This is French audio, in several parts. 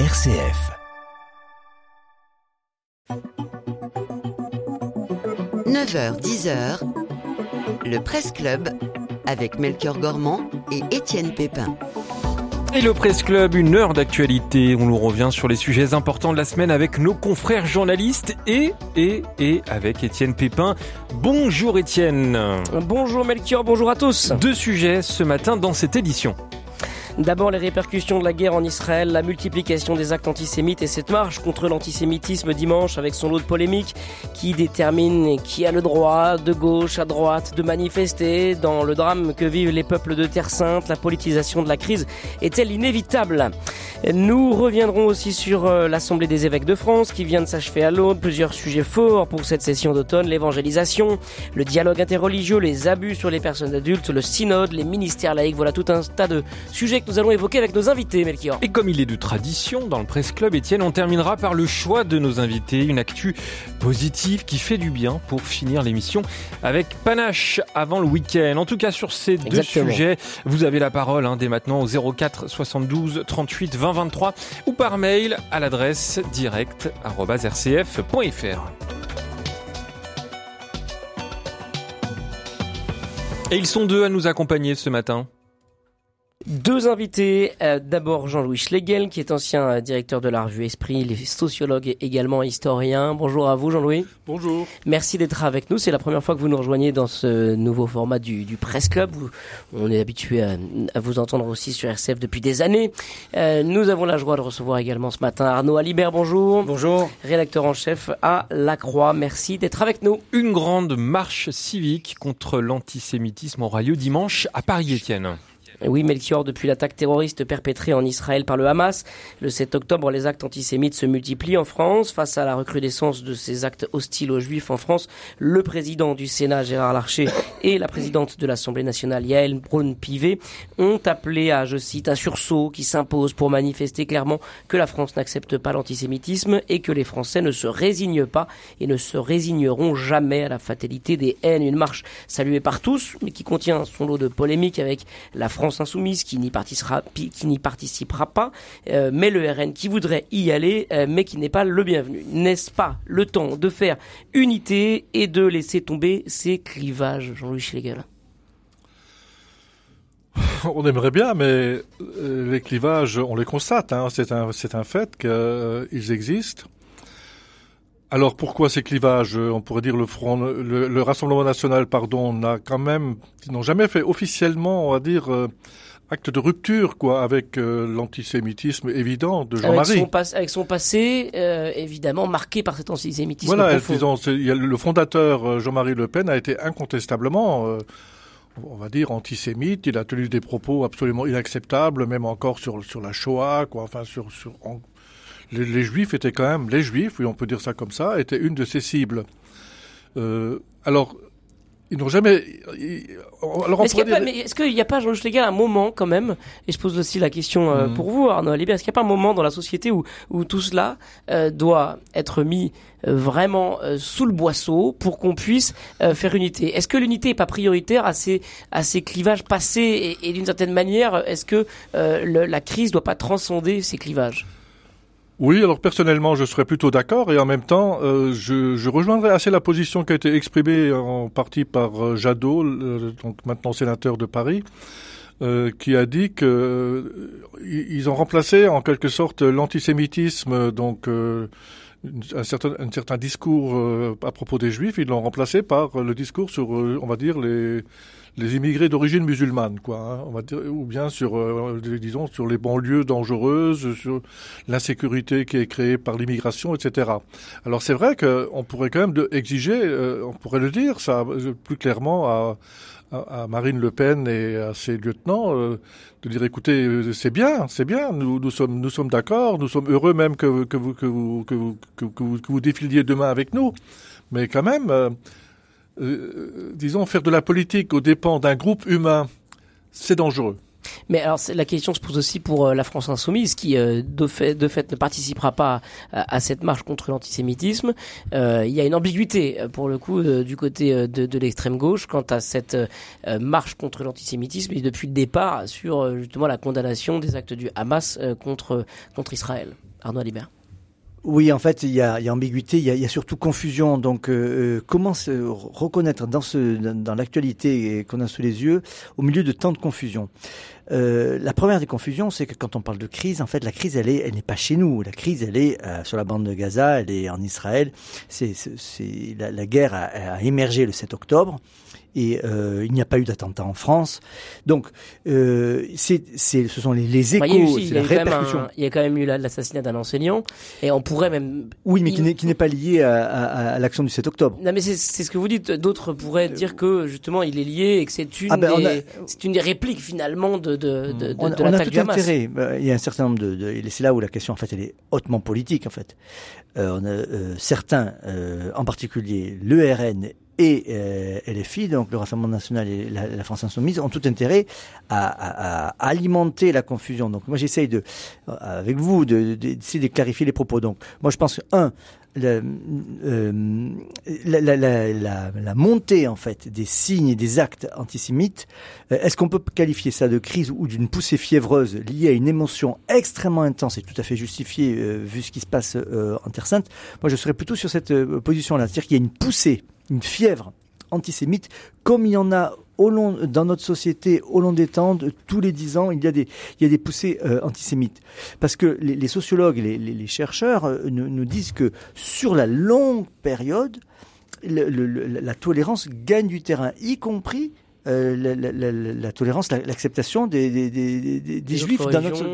RCF. 9h, 10h, le Presse Club avec Melchior Gormand et Étienne Pépin. Et le Presse Club, une heure d'actualité. On nous revient sur les sujets importants de la semaine avec nos confrères journalistes et, et, et avec Étienne Pépin. Bonjour Étienne. Bonjour Melchior, bonjour à tous. Deux sujets ce matin dans cette édition. D'abord les répercussions de la guerre en Israël, la multiplication des actes antisémites et cette marche contre l'antisémitisme dimanche avec son lot de polémiques qui détermine qui a le droit, de gauche à droite, de manifester. Dans le drame que vivent les peuples de Terre Sainte, la politisation de la crise est-elle inévitable? Nous reviendrons aussi sur euh, l'Assemblée des évêques de France qui vient de s'achever à l'autre. Plusieurs sujets forts pour cette session d'automne, l'évangélisation, le dialogue interreligieux, les abus sur les personnes adultes, le synode, les ministères laïcs. Voilà tout un tas de sujets nous allons évoquer avec nos invités, Melchior. Et comme il est de tradition dans le Presse Club, Étienne, on terminera par le choix de nos invités, une actu positive qui fait du bien pour finir l'émission avec panache avant le week-end. En tout cas, sur ces deux sujets, vous avez la parole hein, dès maintenant au 04 72 38 20 23 ou par mail à l'adresse direct.rcf.fr. Et ils sont deux à nous accompagner ce matin. Deux invités. Euh, d'abord Jean-Louis Schlegel, qui est ancien euh, directeur de la revue Esprit, les sociologues et également historien. Bonjour à vous, Jean-Louis. Bonjour. Merci d'être avec nous. C'est la première fois que vous nous rejoignez dans ce nouveau format du, du Presse Club. On est habitué à, vous entendre aussi sur RCF depuis des années. Euh, nous avons la joie de recevoir également ce matin Arnaud Alibert. Bonjour. Bonjour. Rédacteur en chef à La Croix. Merci d'être avec nous. Une grande marche civique contre l'antisémitisme aura lieu dimanche à Paris-Étienne. Oui, Melchior, depuis l'attaque terroriste perpétrée en Israël par le Hamas, le 7 octobre, les actes antisémites se multiplient en France. Face à la recrudescence de ces actes hostiles aux Juifs en France, le président du Sénat, Gérard Larcher, et la présidente de l'Assemblée nationale, Yael Braun-Pivet, ont appelé à, je cite, un sursaut qui s'impose pour manifester clairement que la France n'accepte pas l'antisémitisme et que les Français ne se résignent pas et ne se résigneront jamais à la fatalité des haines. Une marche saluée par tous, mais qui contient son lot de polémiques avec la France Insoumise qui n'y participera, qui n'y participera pas, euh, mais le RN qui voudrait y aller, euh, mais qui n'est pas le bienvenu. N'est-ce pas le temps de faire unité et de laisser tomber ces clivages, Jean-Louis Schlegel on aimerait bien, mais euh, les clivages, on les constate. Hein. C'est un, c'est un fait qu'ils existent. Alors pourquoi ces clivages On pourrait dire le front, le, Rassemblement national, pardon, n'a quand même, ils n'ont jamais fait officiellement, on va dire, euh, acte de rupture quoi avec euh, l'antisémitisme évident de Jean-Marie. Avec, avec, son passé euh, évidemment marqué par cet antisémitisme. Voilà, disons, le fondateur Jean-Marie Le Pen a été incontestablement on va dire antisémite, il a tenu des propos absolument inacceptables, même encore sur sur la Shoah, quoi, enfin sur sur les, Juifs étaient quand même, les Juifs, oui, on peut dire ça comme ça, étaient une de ces cibles. Euh, alors, ils n'ont jamais. Alors est-ce qu'il n'y a, pas, Jean-Luc Légal, un moment quand même, et je pose aussi la question euh, mm. pour vous, Arnaud Alibert, est-ce qu'il n'y a pas un moment dans la société où, où tout cela euh, doit être mis vraiment sous le boisseau pour qu'on puisse faire unité? Est-ce que l'unité n'est pas prioritaire à ces, à ces clivages passés et, d'une certaine manière, est-ce que la crise ne doit pas transcender ces clivages? Oui, alors personnellement, je serais plutôt d'accord et en même temps, euh, je, je, rejoindrais assez la position qui a été exprimée en partie par euh, Jadot, donc maintenant sénateur de Paris, euh, qui a dit que ils ont remplacé en quelque sorte l'antisémitisme, donc un certain discours à propos des Juifs, ils l'ont remplacé par le discours sur, on va dire, les les immigrés d'origine musulmane, quoi, hein, on va dire, ou bien sur, euh, disons, sur les banlieues dangereuses, sur l'insécurité qui est créée par l'immigration, etc. Alors c'est vrai qu'on pourrait quand même exiger, euh, on pourrait le dire, ça plus clairement à, Marine Le Pen et à ses lieutenants, euh, de dire écoutez, c'est bien, c'est bien, nous, sommes, nous sommes d'accord, nous sommes heureux même que, vous, que, vous, que, vous, que, vous, que vous défiliez demain avec nous, mais quand même euh, disons, faire de la politique aux dépens d'un groupe humain, c'est dangereux. Mais alors la question se pose aussi pour euh, la France insoumise qui euh, de, fait, ne participera pas à, cette marche contre l'antisémitisme. Euh, il y a une ambiguïté pour le coup du côté de, de l'extrême gauche quant à cette marche contre l'antisémitisme et depuis le départ sur justement la condamnation des actes du Hamas contre contre Israël. Arnaud Alibert. Oui, en fait, il y a, il y a ambiguïté, il y a, il y a, surtout confusion. Donc, euh, comment se reconnaître dans, ce, dans l'actualité qu'on a sous les yeux, au milieu de tant de confusion? Euh, La première des confusions, c'est que quand on parle de crise, en fait, la crise, elle est, elle n'est pas chez nous. La crise, elle est euh, sur la bande de Gaza, elle est en Israël. C'est, c'est la, la, guerre a, a émergé le 7 octobre et euh, il n'y a pas eu d'attentat en France. Donc, euh, c'est, c'est, ce sont les, les échos, c'est la répercussion. il y a quand même eu l'assassinat d'un enseignant, et on pourrait même... Oui, mais qui n'est, qui n'est pas lié à, à, à l'action du 7 octobre. Non, mais c'est, c'est ce que vous dites. D'autres pourraient dire que, justement, il est lié et que c'est une, ah ben, des, c'est une des répliques, finalement, de, de, de, de, on, de l'attaque du Hamas. Intérêt. Euh, il y a un certain nombre de... de c'est là où la question, en fait, elle est hautement politique, en fait. Euh, on a euh, certains, euh, en particulier le RN et euh, LFI, donc le Rassemblement national et la, France insoumise, ont tout intérêt à, alimenter la confusion. Donc moi j'essaye de, euh, avec vous, d'essayer de, de, clarifier les propos. Donc moi je pense que, un, euh, la, montée en fait des signes et des actes antisémites, euh, est-ce qu'on peut qualifier ça de crise ou d'une poussée fiévreuse liée à une émotion extrêmement intense et tout à fait justifiée vu ce qui se passe en Terre Sainte? Moi je serais plutôt sur cette position-là, c'est-à-dire qu'il y a une poussée une fièvre antisémite, comme il y en a au long, dans notre société, au long des temps, tous les dix ans, il y a des, il y a des poussées euh, antisémites. Parce que les, les sociologues, les, les, les chercheurs euh, nous, nous, disent que sur la longue période, le, le, la tolérance gagne du terrain, y compris euh, la, la, la, tolérance, l'acceptation des, des, des, des juifs dans notre,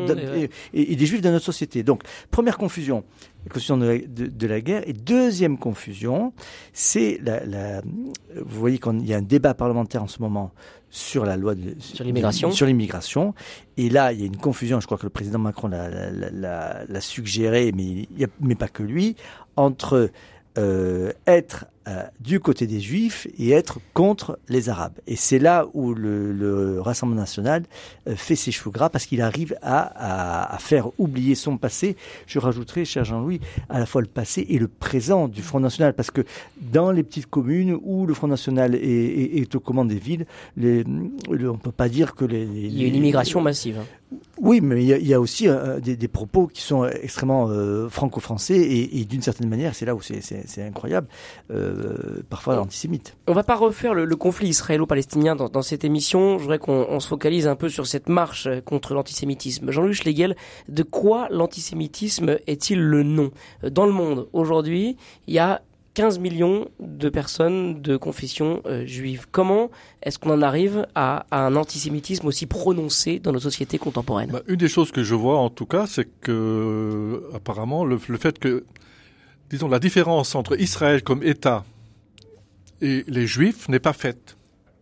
et, des juifs dans notre société. Donc, première confusion, la confusion de la, de, la guerre. Et deuxième confusion, c'est la, vous voyez qu'il y a un débat parlementaire en ce moment sur la loi de, sur l'immigration. Sur l'immigration. Et là, il y a une confusion. Je crois que le président Macron l'a suggéré, mais, il y a, mais pas que lui, entre euh, être euh, du côté des Juifs et être contre les Arabes. Et c'est là où le, le Rassemblement national euh, fait ses cheveux gras parce qu'il arrive à, à, à, faire oublier son passé. Je rajouterai, cher Jean-Louis, à la fois le passé et le présent du Front national parce que dans les petites communes où le Front national est, est, est aux commandes des villes, les, on ne peut pas dire que les, les, Il y a une immigration massive. Hein. Oui, mais il y a, il y a aussi euh, des, des, propos qui sont extrêmement franco-français et, et d'une certaine manière, c'est là où c'est incroyable. Euh, euh, parfois antisémite. On va pas refaire le, conflit israélo-palestinien dans, cette émission. Je voudrais qu'on se focalise un peu sur cette marche contre l'antisémitisme. Jean-Luc Schlegel, de quoi l'antisémitisme est-il le nom? Dans le monde, aujourd'hui, il y a 15 millions de personnes de confession euh, juive. Comment est-ce qu'on en arrive à, un antisémitisme aussi prononcé dans nos sociétés contemporaines? Bah, Une des choses que je vois en tout cas, c'est que apparemment le, le fait que disons, la différence entre Israël comme État et les Juifs n'est pas faite.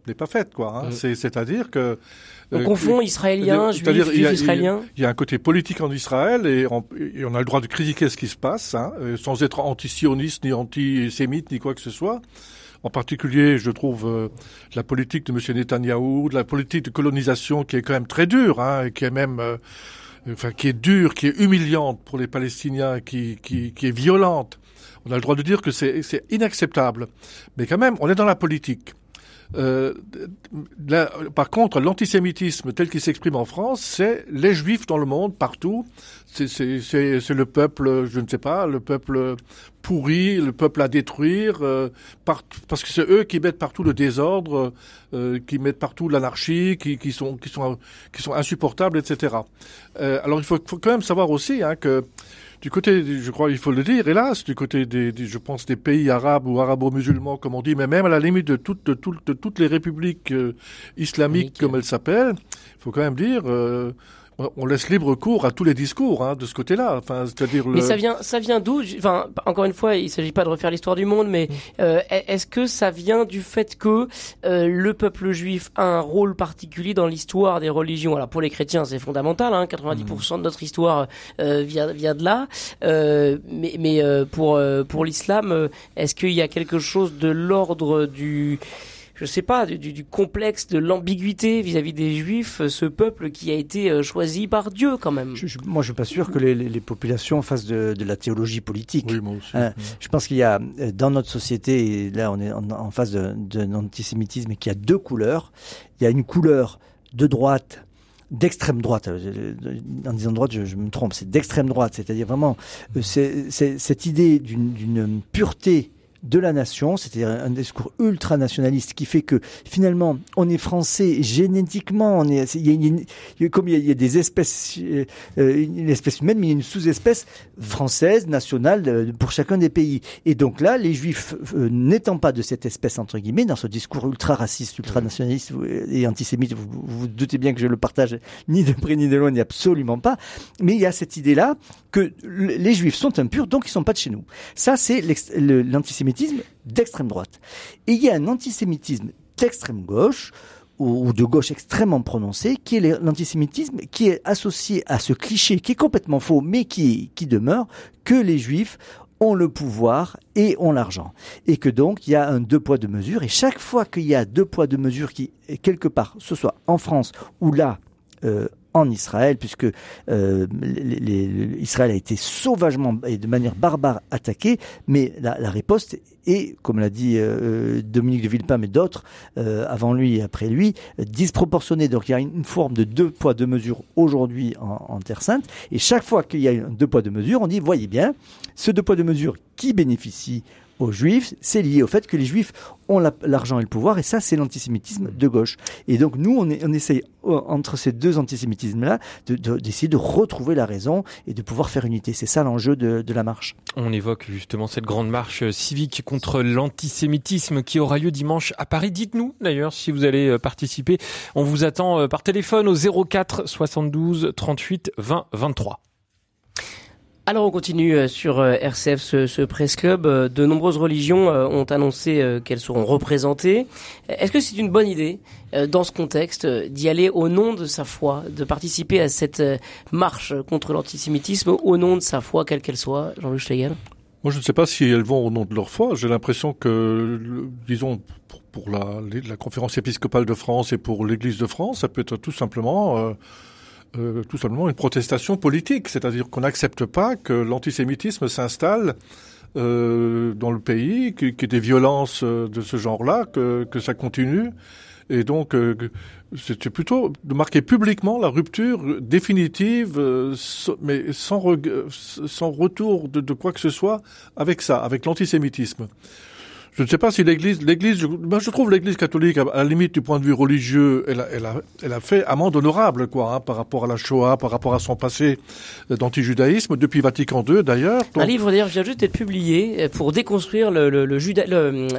N'est pas faite, quoi. Hein. Mm. C'est-à-dire que... On euh, confond israélien, juif, juif israélien. Il y a un côté politique en Israël et on, a le droit de critiquer ce qui se passe, hein, euh, sans être anti-sioniste, ni anti-sémite, ni quoi que ce soit. En particulier, je trouve euh, la politique de M. Netanyahou, la politique de colonisation qui est quand même très dure, hein, et qui est même enfin qui est dure, qui est humiliante pour les Palestiniens, qui, qui, qui est violente. On a le droit de dire que c'est inacceptable. Mais quand même, on est dans la politique. Euh, par contre, l'antisémitisme tel qu'il s'exprime en France, c'est les juifs dans le monde, partout. C'est le peuple, je ne sais pas, le peuple pourri, le peuple à détruire, euh, parce que c'est eux qui mettent partout le désordre, euh, qui mettent partout l'anarchie, qui, qui, sont, qui, sont, qui sont insupportables, etc. Euh, alors il faut, faut, quand même savoir aussi hein, que du côté, je crois, il faut le dire, hélas, du côté des, je pense, des pays arabes ou arabo-musulmans, comme on dit, mais même à la limite de toutes, de toutes, de toutes les républiques euh, islamiques, comme elles s'appellent, il faut quand même dire, euh, on laisse libre cours à tous les discours hein, de ce côté-là. Enfin, c'est-à-dire. Mais ça vient, ça vient d'où? Enfin, encore une fois, il s'agit pas de refaire l'histoire du monde, mais mm. euh, est-ce que ça vient du fait que euh, le peuple juif a un rôle particulier dans l'histoire des religions? Alors pour les chrétiens, c'est fondamental. Hein, 90% de notre histoire euh, vient vient de là. mais mais pour pour l'islam, est-ce qu'il y a quelque chose de l'ordre du je sais pas, du, du complexe de l'ambiguïté vis-à-vis des Juifs, ce peuple qui a été choisi par Dieu quand même. Je, je, moi, je suis pas sûr que les, les populations fassent de, de, la théologie politique. Oui, moi aussi. Hein, je pense qu'il y a dans notre société, et là on est en, en face d'un antisémitisme, qui a deux couleurs. Il y a une couleur de droite d'extrême droite. En disant droite, je, je me trompe, c'est d'extrême droite, c'est-à-dire vraiment c'est cette idée d'une pureté de la nation, c'est-à-dire un discours ultranationaliste qui fait que finalement on est français génétiquement, on est, il y a une, comme il y a, des espèces, euh, une espèce humaine, mais il y a une sous-espèce française nationale euh, pour chacun des pays. Et donc là, les Juifs euh, n'étant pas de cette espèce entre guillemets, dans ce discours ultra raciste, ultra nationaliste et antisémite, vous, vous, doutez bien que je le partage ni de près ni de loin, ni absolument pas. Mais il y a cette idée-là que les Juifs sont impurs, donc ils sont pas de chez nous. Ça, c'est l'antisémitisme d'extrême droite. Et il y a un antisémitisme d'extrême gauche, ou de gauche extrêmement prononcé, qui est l'antisémitisme, qui est associé à ce cliché qui est complètement faux, mais qui, qui demeure, que les juifs ont le pouvoir et ont l'argent. Et que donc, il y a un deux poids, deux mesures. Et chaque fois qu'il y a deux poids, deux mesures qui, quelque part, ce soit en France ou là, euh, en Israël, puisque euh, Israël a été sauvagement et de manière barbare attaqué, mais la, riposte est, comme l'a dit euh, Dominique de Villepin, mais d'autres euh, avant lui et après lui, disproportionnée. Donc il y a une forme de deux poids deux mesures aujourd'hui en, Terre Sainte, et chaque fois qu'il y a deux poids deux mesures, on dit voyez bien, ce deux poids deux mesures qui bénéficie aux juifs, c'est lié au fait que les juifs ont l'argent et le pouvoir, et ça, c'est l'antisémitisme de gauche. Et donc, nous, on, est, on essaye, euh, entre ces deux antisémitismes-là, d'essayer de, de, retrouver la raison et de pouvoir faire unité. C'est ça l'enjeu de, de, la marche. On évoque justement cette grande marche civique contre l'antisémitisme qui aura lieu dimanche à Paris. Dites-nous, d'ailleurs, si vous allez euh, participer. On vous attend euh, par téléphone au 04 72 38 20 23. Alors on continue euh, sur euh, RCF ce, Presse Club. Euh, de nombreuses religions ont annoncé qu'elles seront représentées. Est-ce que c'est une bonne idée, dans ce contexte, d'y aller au nom de sa foi, de participer à cette marche contre l'antisémitisme au nom de sa foi, quelle qu'elle soit, Jean-Luc Schlegel? Moi je ne sais pas si elles vont au nom de leur foi. J'ai l'impression que, disons, pour, la, conférence épiscopale de France et pour l'Église de France, ça peut être tout simplement... euh, tout simplement une protestation politique, c'est-à-dire qu'on n'accepte pas que l'antisémitisme s'installe euh, dans le pays, qu'il y ait des violences euh, de ce genre-là, que, que, ça continue. Et donc, euh, c'était plutôt de marquer publiquement la rupture définitive, euh, mais sans, retour de, quoi que ce soit avec ça, avec l'antisémitisme. Je ne sais pas si l'Église, l'Église, je, ben je trouve l'Église catholique, à, la limite du point de vue religieux, elle a, elle a, elle a fait amende honorable, quoi, hein, par rapport à la Shoah, par rapport à son passé d'antijudaïsme, depuis Vatican II d'ailleurs. Donc... Un livre d'ailleurs vient juste d'être publié pour déconstruire le, le, le juda,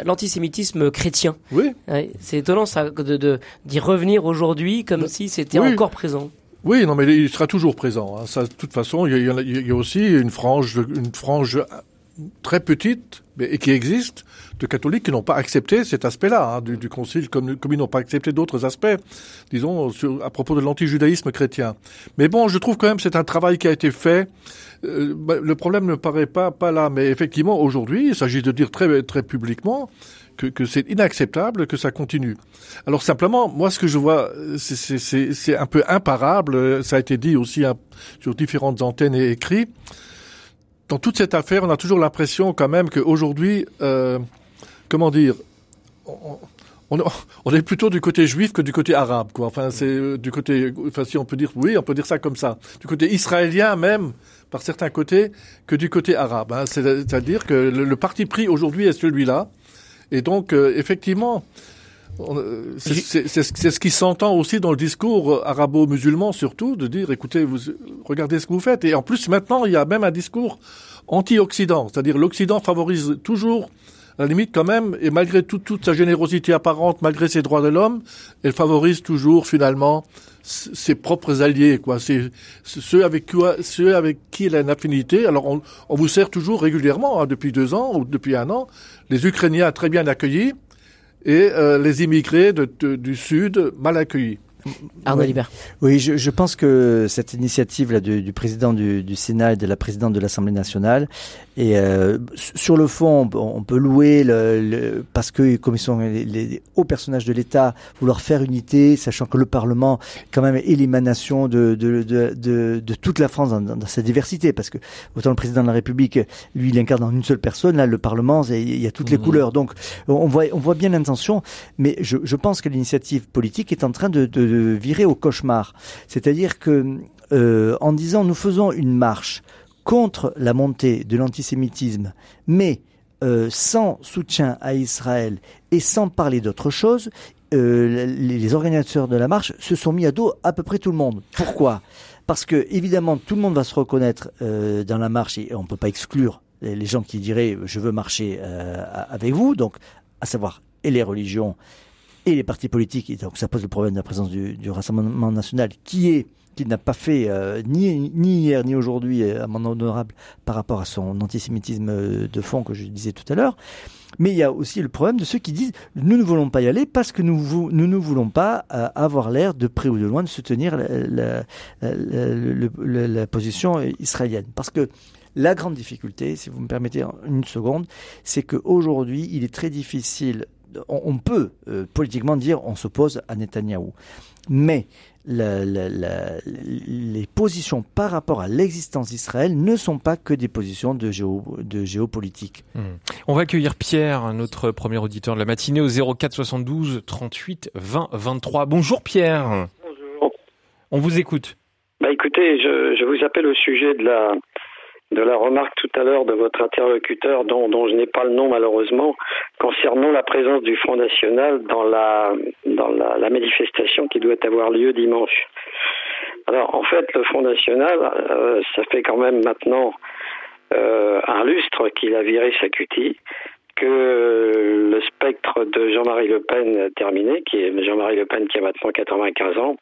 l'antisémitisme chrétien. Oui. Ouais, c'est étonnant ça, de, de, d'y revenir aujourd'hui comme si c'était oui. encore présent. Oui, non, mais il sera toujours présent. Hein. Ça, de toute façon, il y, a, il y a aussi une frange, une frange très petite, mais et qui existe, de catholiques qui n'ont pas accepté cet aspect-là hein, du, du, concile, comme, comme ils n'ont pas accepté d'autres aspects, disons, sur, à propos de l'antijudaïsme chrétien. Mais bon, je trouve quand même c'est un travail qui a été fait. Euh, bah, le problème ne paraît pas, pas là, mais effectivement, aujourd'hui, il s'agit de dire très, très publiquement que, que c'est inacceptable que ça continue. Alors simplement, moi, ce que je vois, c'est un peu imparable, ça a été dit aussi hein, sur différentes antennes et écrits, dans toute cette affaire, on a toujours l'impression quand même qu'aujourd'hui, euh, comment dire, on, est plutôt du côté juif que du côté arabe, quoi. Enfin, c'est euh, du côté, enfin, si on peut dire, oui, on peut dire ça comme ça, du côté israélien même, par certains côtés, que du côté arabe. Hein. C'est-à-dire que le, le, parti pris aujourd'hui est celui-là, et donc euh, effectivement. C'est ce qui s'entend aussi dans le discours arabo-musulman, surtout, de dire, écoutez, vous regardez ce que vous faites. Et en plus, maintenant, il y a même un discours anti-Occident, c'est-à-dire l'Occident favorise toujours la limite quand même, et malgré tout, toute sa générosité apparente, malgré ses droits de l'homme, elle favorise toujours finalement ses propres alliés, quoi. C'est ceux avec quoi, ceux avec qui elle a une affinité. Alors on, on vous sert toujours régulièrement, hein, depuis deux ans ou depuis un an, les Ukrainiens très bien accueillis et euh, les immigrés de, de, du Sud mal accueillis. Arnaud Oui. Oui, je, je pense que cette initiative là du, du président du, du Sénat et de la présidente de l'Assemblée nationale, et euh, sur le fond, on peut- on peut louer le, le- parce que comme ils sont les, les hauts personnages de l'État, vouloir faire unité, sachant que le Parlement quand même est l'émanation de, de, de, de, de toute la France dans, dans- dans sa diversité, parce que autant le président de la République, lui, il incarne en une seule personne, là, le Parlement, il y a toutes les Mhm. couleurs, donc on voit, on voit bien l'intention, mais je, je pense que l'initiative politique est en train de, de, de virer au cauchemar. C'est-à-dire que euh, en disant nous faisons une marche contre la montée de l'antisémitisme, mais euh, sans soutien à Israël et sans parler d'autre chose, euh, les, organisateurs de la marche se sont mis à dos à peu près tout le monde. Pourquoi? Parce que évidemment tout le monde va se reconnaître euh, dans la marche et on peut pas exclure les, les gens qui diraient je veux marcher euh, avec vous, donc à savoir et les religions les partis politiques. Et donc ça pose le problème de la présence du, Rassemblement national qui est qui n'a pas fait euh, ni, hier ni aujourd'hui euh, amende honorable par rapport à son antisémitisme euh, de fond que je disais tout à l'heure. Mais il y a aussi le problème de ceux qui disent nous ne voulons pas y aller parce que nous ne voulons pas euh, avoir l'air de près ou de loin de soutenir la- la position israélienne. Parce que la grande difficulté, si vous me permettez une seconde, c'est qu'aujourd'hui, il est très difficile on, on peut euh, politiquement dire on s'oppose à Netanyahou. Mais la- la- la- les positions par rapport à l'existence d'Israël ne sont pas que des positions de, géo, de géopolitique. Hmm. On va accueillir Pierre, notre premier auditeur de la matinée, au 04 72 38 20 23. Bonjour Pierre, Bonjour. on vous écoute. Bah écoutez, je, je vous appelle au sujet de la de la remarque tout à l'heure de votre interlocuteur dont, dont je n'ai pas le nom malheureusement concernant la présence du Front National dans la dans la, la manifestation qui doit avoir lieu dimanche. Alors en fait le Front National euh, ça fait quand même maintenant euh, un lustre qu'il a viré sa cutie que le spectre de Jean-Marie Le Pen a terminé, qui est Jean-Marie Le Pen qui a maintenant 95 ans,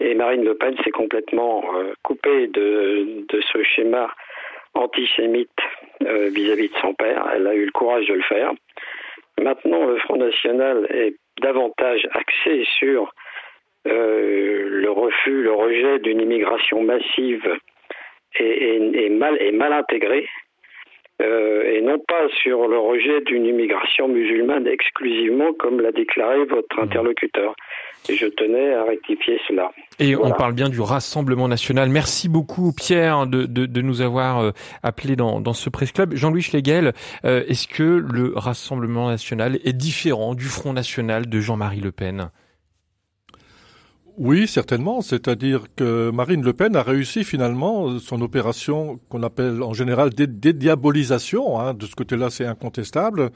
et Marine Le Pen s'est complètement euh, coupée de, de ce schéma antisémite euh, vis-à-vis de son père. Elle a eu le courage de le faire. Maintenant, le Front National est davantage axé sur euh, le refus, le rejet d'une immigration massive et, et- et mal, et mal intégrée, euh, et non pas sur le rejet d'une immigration musulmane exclusivement, comme l'a déclaré votre interlocuteur. Et je tenais à rectifier cela. Et Voilà. on parle bien du Rassemblement national. Merci beaucoup Pierre de, de, de nous avoir euh, appelé dans, dans ce presse club. Jean-Louis Schlegel, euh, est-ce que le Rassemblement national est différent du Front national de Jean-Marie Le Pen? Oui, certainement. C'est-à-dire que Marine Le Pen a réussi finalement son opération qu'on appelle en général dé- dédiabolisation. Hein. De ce côté-là, c'est incontestable.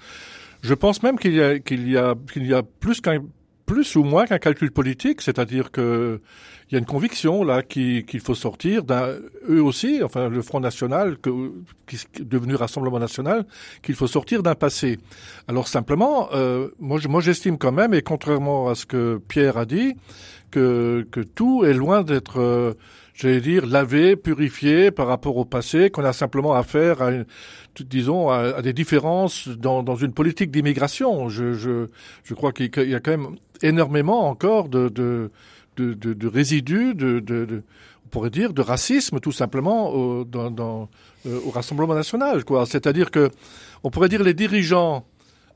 Je pense même qu'il y a y a y a plus qu'un plus ou moins qu'un calcul politique, c'est-à-dire que il y a une conviction là qui- qu'il faut sortir d'un eux aussi, enfin le Front National que, qui est devenu Rassemblement National, qu'il faut sortir d'un passé. Alors simplement, euh, moi je- moi j'estime quand même, et contrairement à ce que Pierre a dit, que, que tout est loin d'être, euh, j'allais dire, lavé, purifié par rapport au passé, qu'on a simplement affaire à, une, disons, à, à des différences dans, dans une politique d'immigration. Je, je, je crois qu'il y a quand même énormément encore de, de, de, résidus, de, on pourrait dire, de racisme tout simplement au, euh, Rassemblement national. C'est-à-dire que, on pourrait dire, les dirigeants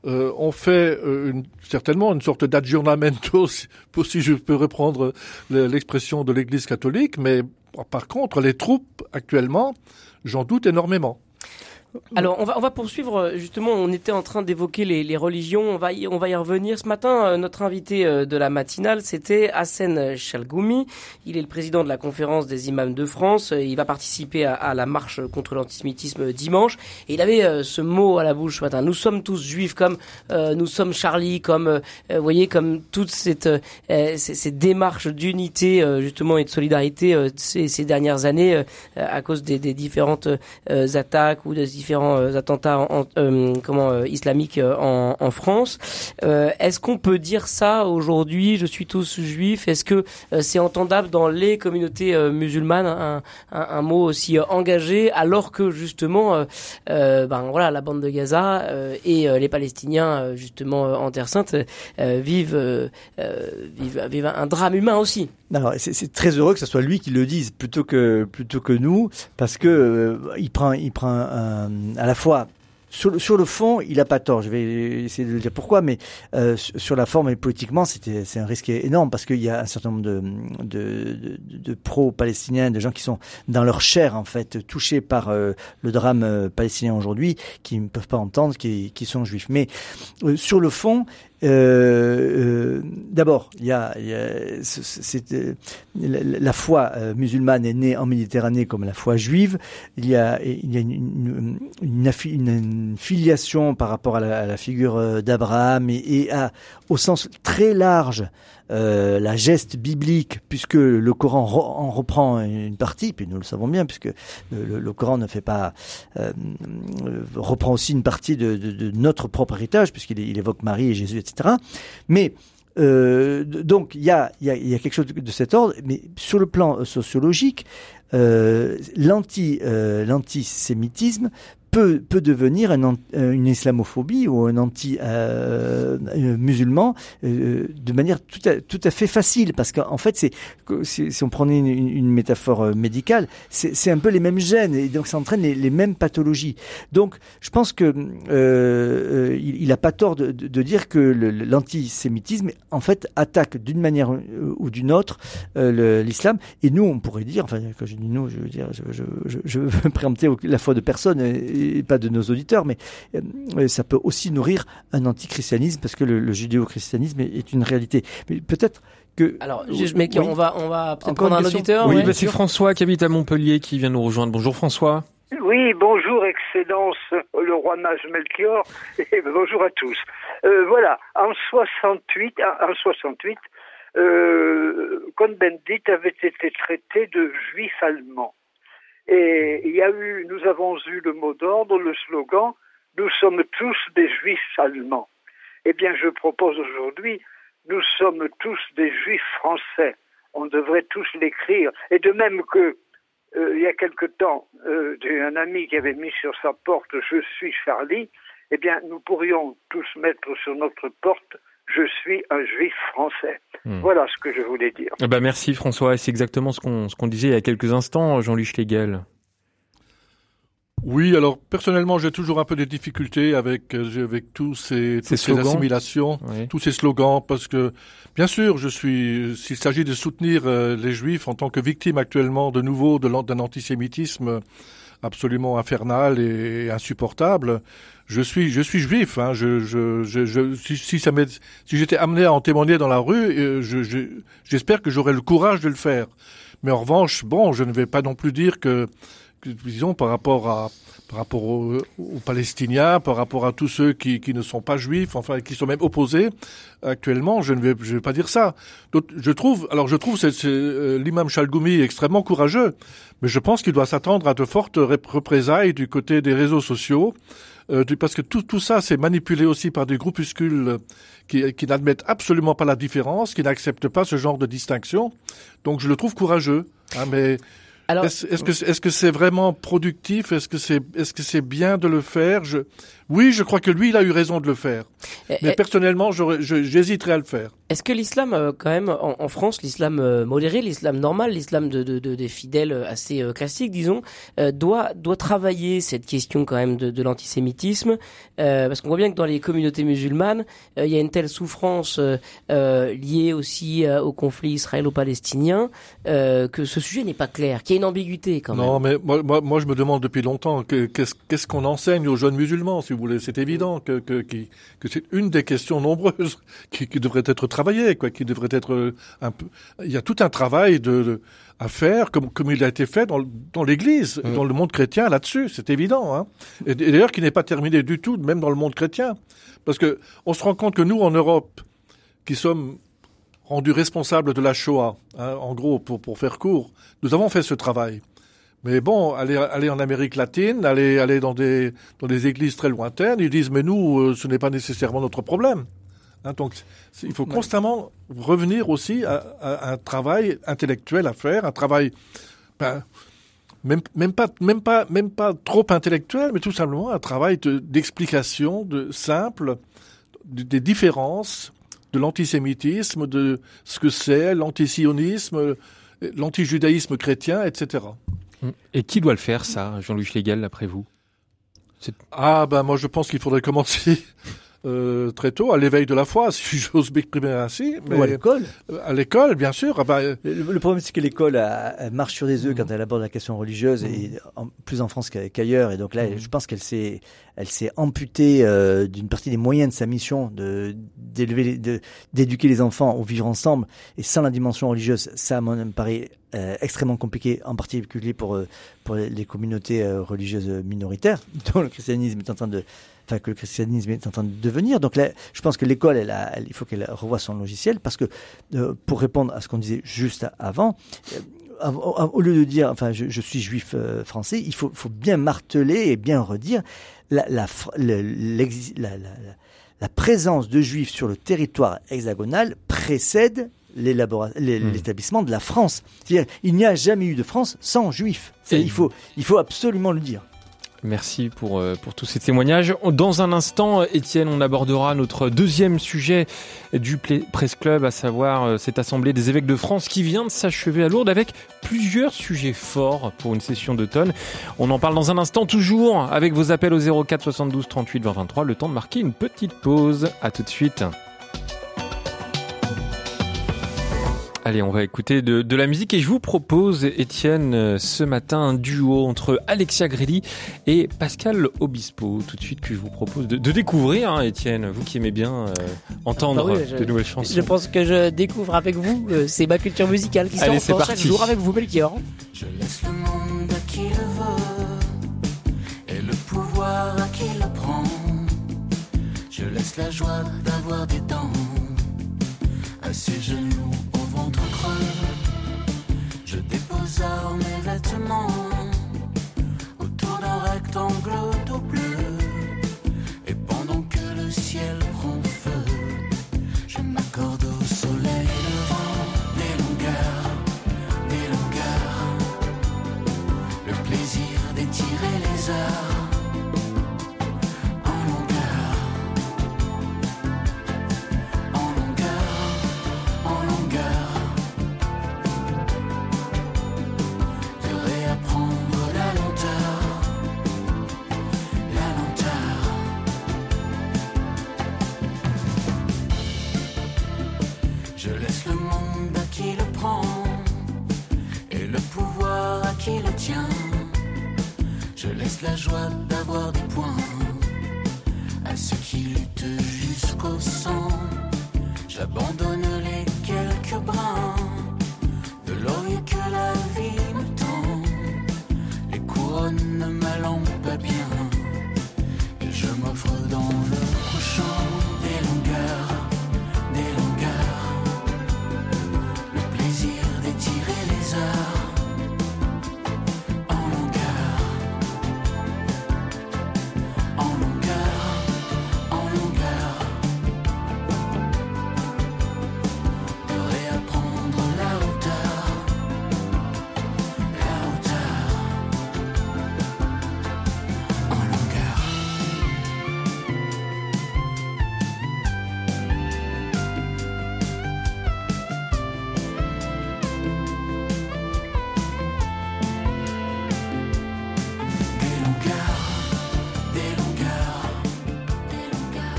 euh, ont fait euh, certainement une sorte d'aggiornamento, si, si je peux reprendre le- l'expression de l'Église catholique, mais par contre, les troupes actuellement, j'en doute énormément. Alors, on va, on va poursuivre. euh, Justement, on était en train d'évoquer les, les religions. On va, y, on va y revenir. Ce matin, euh, notre invité euh, de la matinale, c'était Hassan Chalgoumi. Il est le président de la conférence des imams de France. Il va participer à, à la marche contre l'antisémitisme dimanche. Et il avait ce mot à la bouche ce matin. Nous sommes tous juifs, comme nous sommes Charlie, comme vous voyez, comme toute cette ces, ces démarches d'unité justement et de solidarité ces, ces dernières années à cause des, des différentes attaques ou des différents attentats en, comment islamiques en, France. Est-ce qu'on peut dire ça aujourd'hui? Je suis tous juif. Est-ce que c'est entendable dans les communautés musulmanes un, mot aussi engagé alors que justement, ben voilà, la bande de Gaza et les Palestiniens justement en Terre Sainte vivent, vivent, vivent un drame humain aussi? Alors c'est très heureux que ce soit lui qui le dise plutôt que plutôt que nous, parce que euh, il prend il prend un, à la fois sur, sur, le fond, il a pas tort. Je vais essayer de le dire pourquoi, mais euh, sur la forme et politiquement, c'était c'est un risque énorme parce qu'il y a un certain nombre de de, de, de pro-palestiniens, de gens qui sont dans leur chair en fait touchés par euh, le drame euh, palestinien aujourd'hui, qui ne peuvent pas entendre, qui, qui sont juifs. Mais euh, sur le fond, euh, D'abord, il y a, y a la, la, foi musulmane est née en Méditerranée comme la foi juive. Il y a, il y a une, filiation par rapport à la, figure euh, d'Abraham et, à, au sens très large euh, la geste biblique, puisque le Coran en reprend une partie, puis nous le savons bien, puisque le, Coran ne fait pas euh, reprend aussi une partie de, notre propre héritage, puisqu'il il évoque Marie et Jésus, etc. Mais donc il y a, y, a, quelque chose de cet ordre, mais sur le plan sociologique, l'anti l'antisémitisme peut, peut devenir un, euh, une islamophobie ou un anti-musulman euh, euh, de manière tout à, tout à fait facile. Parce qu'en fait, c'est si on prenait une, une métaphore médicale, c'est un peu les mêmes gènes et donc ça entraîne les, les mêmes pathologies. Donc, je pense que euh, il n'a pas tort de, de, dire que l'antisémitisme, en fait, attaque d'une manière ou d'une autre l'islam. Et nous, on pourrait dire, enfin, quand je dis nous, je veux dire, je, je, je, je veux préempter la foi de personne pas de nos auditeurs, mais euh, ça peut aussi nourrir un antichristianisme parce que le, judéo-christianisme est, une réalité. Mais peut-être que alors juste mais on va on va peut-être prendre un auditeur. Oui, bah, c'est François qui habite à Montpellier qui vient nous rejoindre. Bonjour François. Oui, bonjour Excellence, le roi mage Melchior, et bonjour à tous. Euh, voilà, en 68, en 68, euh, Cohn-Bendit avait été traité de juif allemand. Et il y a eu, nous avons eu le mot d'ordre, le slogan, nous sommes tous des juifs allemands. Eh bien, je propose aujourd'hui, nous sommes tous des juifs français. On devrait tous l'écrire. Et de même que, euh, il y a quelque temps, euh, j'ai un ami qui avait mis sur sa porte Je suis Charlie, eh bien, nous pourrions tous mettre sur notre porte je suis un juif français. Hmm. Voilà ce que je voulais dire. Eh ben merci François, c'est exactement ce qu'on ce qu'on disait il y a quelques instants, Jean-Luc Schlegel. Oui, alors personnellement, j'ai toujours un peu de difficultés avec euh, avec tous ces, toutes ces, assimilations, tous ces slogans, parce que bien sûr, je suis, s'il s'agit de soutenir euh, les Juifs en tant que victimes actuellement de nouveau d'un antisémitisme absolument infernal et insupportable, je suis je suis juif. Hein, je, je, je, si, si si j'étais amené à en témoigner dans la rue, euh, j'espère que j'aurai le courage de le faire. Mais en revanche, bon, je ne vais pas non plus dire que disons, par rapport à, par rapport aux, Palestiniens, par rapport à tous ceux qui, qui ne sont pas juifs, enfin, qui sont même opposés, actuellement, je ne vais, je vais pas dire ça. Donc, je trouve, alors je trouve c'est, euh, l'imam Chalgoumi extrêmement courageux, mais je pense qu'il doit s'attendre à de fortes représailles du côté des réseaux sociaux, euh, parce que tout, tout ça, c'est manipulé aussi par des groupuscules qui, qui n'admettent absolument pas la différence, qui n'acceptent pas ce genre de distinction. Donc, je le trouve courageux. Hein, mais est-ce que c'est vraiment productif? Est-ce que c'est bien de le faire? Oui, je crois que lui, il a eu raison de le faire. Mais personnellement, j'hésiterais à le faire. Est-ce que l'islam, euh, quand même, en, France, l'islam euh, modéré, l'islam normal, l'islam de, de, de, des fidèles euh, assez classiques, disons, doit doit travailler cette question quand même de, de l'antisémitisme, parce qu'on voit bien que dans les communautés musulmanes, il y a une telle souffrance liée aussi au conflit israélo-palestinien que ce sujet n'est pas clair, qu'il y a une ambiguïté quand même. Non, mais moi, moi, moi je me demande depuis longtemps qu'est-ce qu'on enseigne aux jeunes musulmans, si vous voulez. C'est évident que que, que, que c'est une des questions nombreuses qui, qui devrait être travaillée quoi, qui devrait être euh, un peu. Il y a tout un travail de, à faire, comme comme il a été fait dans, dans l'Église, mmh. dans le monde chrétien là-dessus, c'est évident. Hein. Et, d'ailleurs, qui n'est pas terminé du tout, même dans le monde chrétien, parce que on se rend compte que nous en Europe, qui sommes rendus responsables de la Shoah, hein, en gros, pour pour faire court, nous avons fait ce travail. Mais bon, aller, aller en Amérique latine, aller, aller dans des, dans des églises très lointaines, ils disent, mais nous, euh, ce n'est pas nécessairement notre problème. Hein, donc, il faut constamment revenir aussi à, à un travail intellectuel à faire, un travail, ben, même, même pas, même pas, même pas trop intellectuel, mais tout simplement un travail de- d'explication de, simple de- des différences de l'antisémitisme, de ce que c'est l'antisionisme, l'antijudaïsme chrétien, etc. Et qui doit le faire, ça, Jean-Louis Schlegel, après vous? Ah ben moi je pense qu'il faudrait commencer euh, très tôt à l'éveil de la foi, si j'ose m'exprimer ainsi. Mais Ou à l'école. euh, à l'école, bien sûr. Ah ben, Le, le problème, c'est que l'école marche sur des œufs quand elle aborde la question religieuse, et en- plus en France qu'a- qu'ailleurs. Et donc là, je pense qu'elle s'est, elle s'est amputée euh, d'une partie des moyens de sa mission de d'élever, d'éduquer les enfants au vivre ensemble. Et sans la dimension religieuse, ça me paraît euh, extrêmement compliqué, en particulier pour euh, pour les communautés euh, religieuses minoritaires, dont le christianisme est en train de enfin que le christianisme est en train de devenir. Donc là, je pense que l'école, elle il faut qu'elle revoie son logiciel parce que euh, pour répondre à ce qu'on disait juste avant, euh, au lieu de dire, enfin, je, je suis juif euh, français, il faut, faut bien marteler et bien redire la, présence de juifs sur le territoire hexagonal précède Hmm. l'établissement de la France. C'est-à-dire, il n'y a jamais eu de France sans juifs. Faut, il faut absolument le dire. Merci pour, euh, pour tous ces témoignages. Dans un instant, Étienne, on abordera notre deuxième sujet du Presse Club, à savoir euh, cette assemblée des évêques de France qui vient de s'achever à Lourdes avec plusieurs sujets forts pour une session d'automne. On en parle dans un instant, toujours avec vos appels au 04 72 38 20 23. Le temps de marquer une petite pause. À tout de suite. Allez, on va écouter de, de la musique et je vous propose, Étienne, euh, ce matin un duo entre Alexia Grilly et Pascal Obispo. Tout de suite que je vous propose de, de découvrir, hein, Étienne, vous qui aimez bien euh, entendre Ah bah oui, je- de nouvelles chansons. Je pense que je découvre avec vous, euh, c'est ma culture musicale qui Allez, sort chaque jour avec vous, Melchior. Je laisse le monde à qui le veut et le pouvoir à qui le prend. Je laisse la joie d'avoir des dents à ses genoux dépose alors mes vêtements. Autour d'un rectangle tout bleu. Et pendant que le ciel prend feu, je m'accorde au soleil levant des longueurs des longueurs, le plaisir d'étirer les heures qui le tient. Je laisse la joie d'avoir des points à ceux qui luttent jusqu'au sang. J'abandonne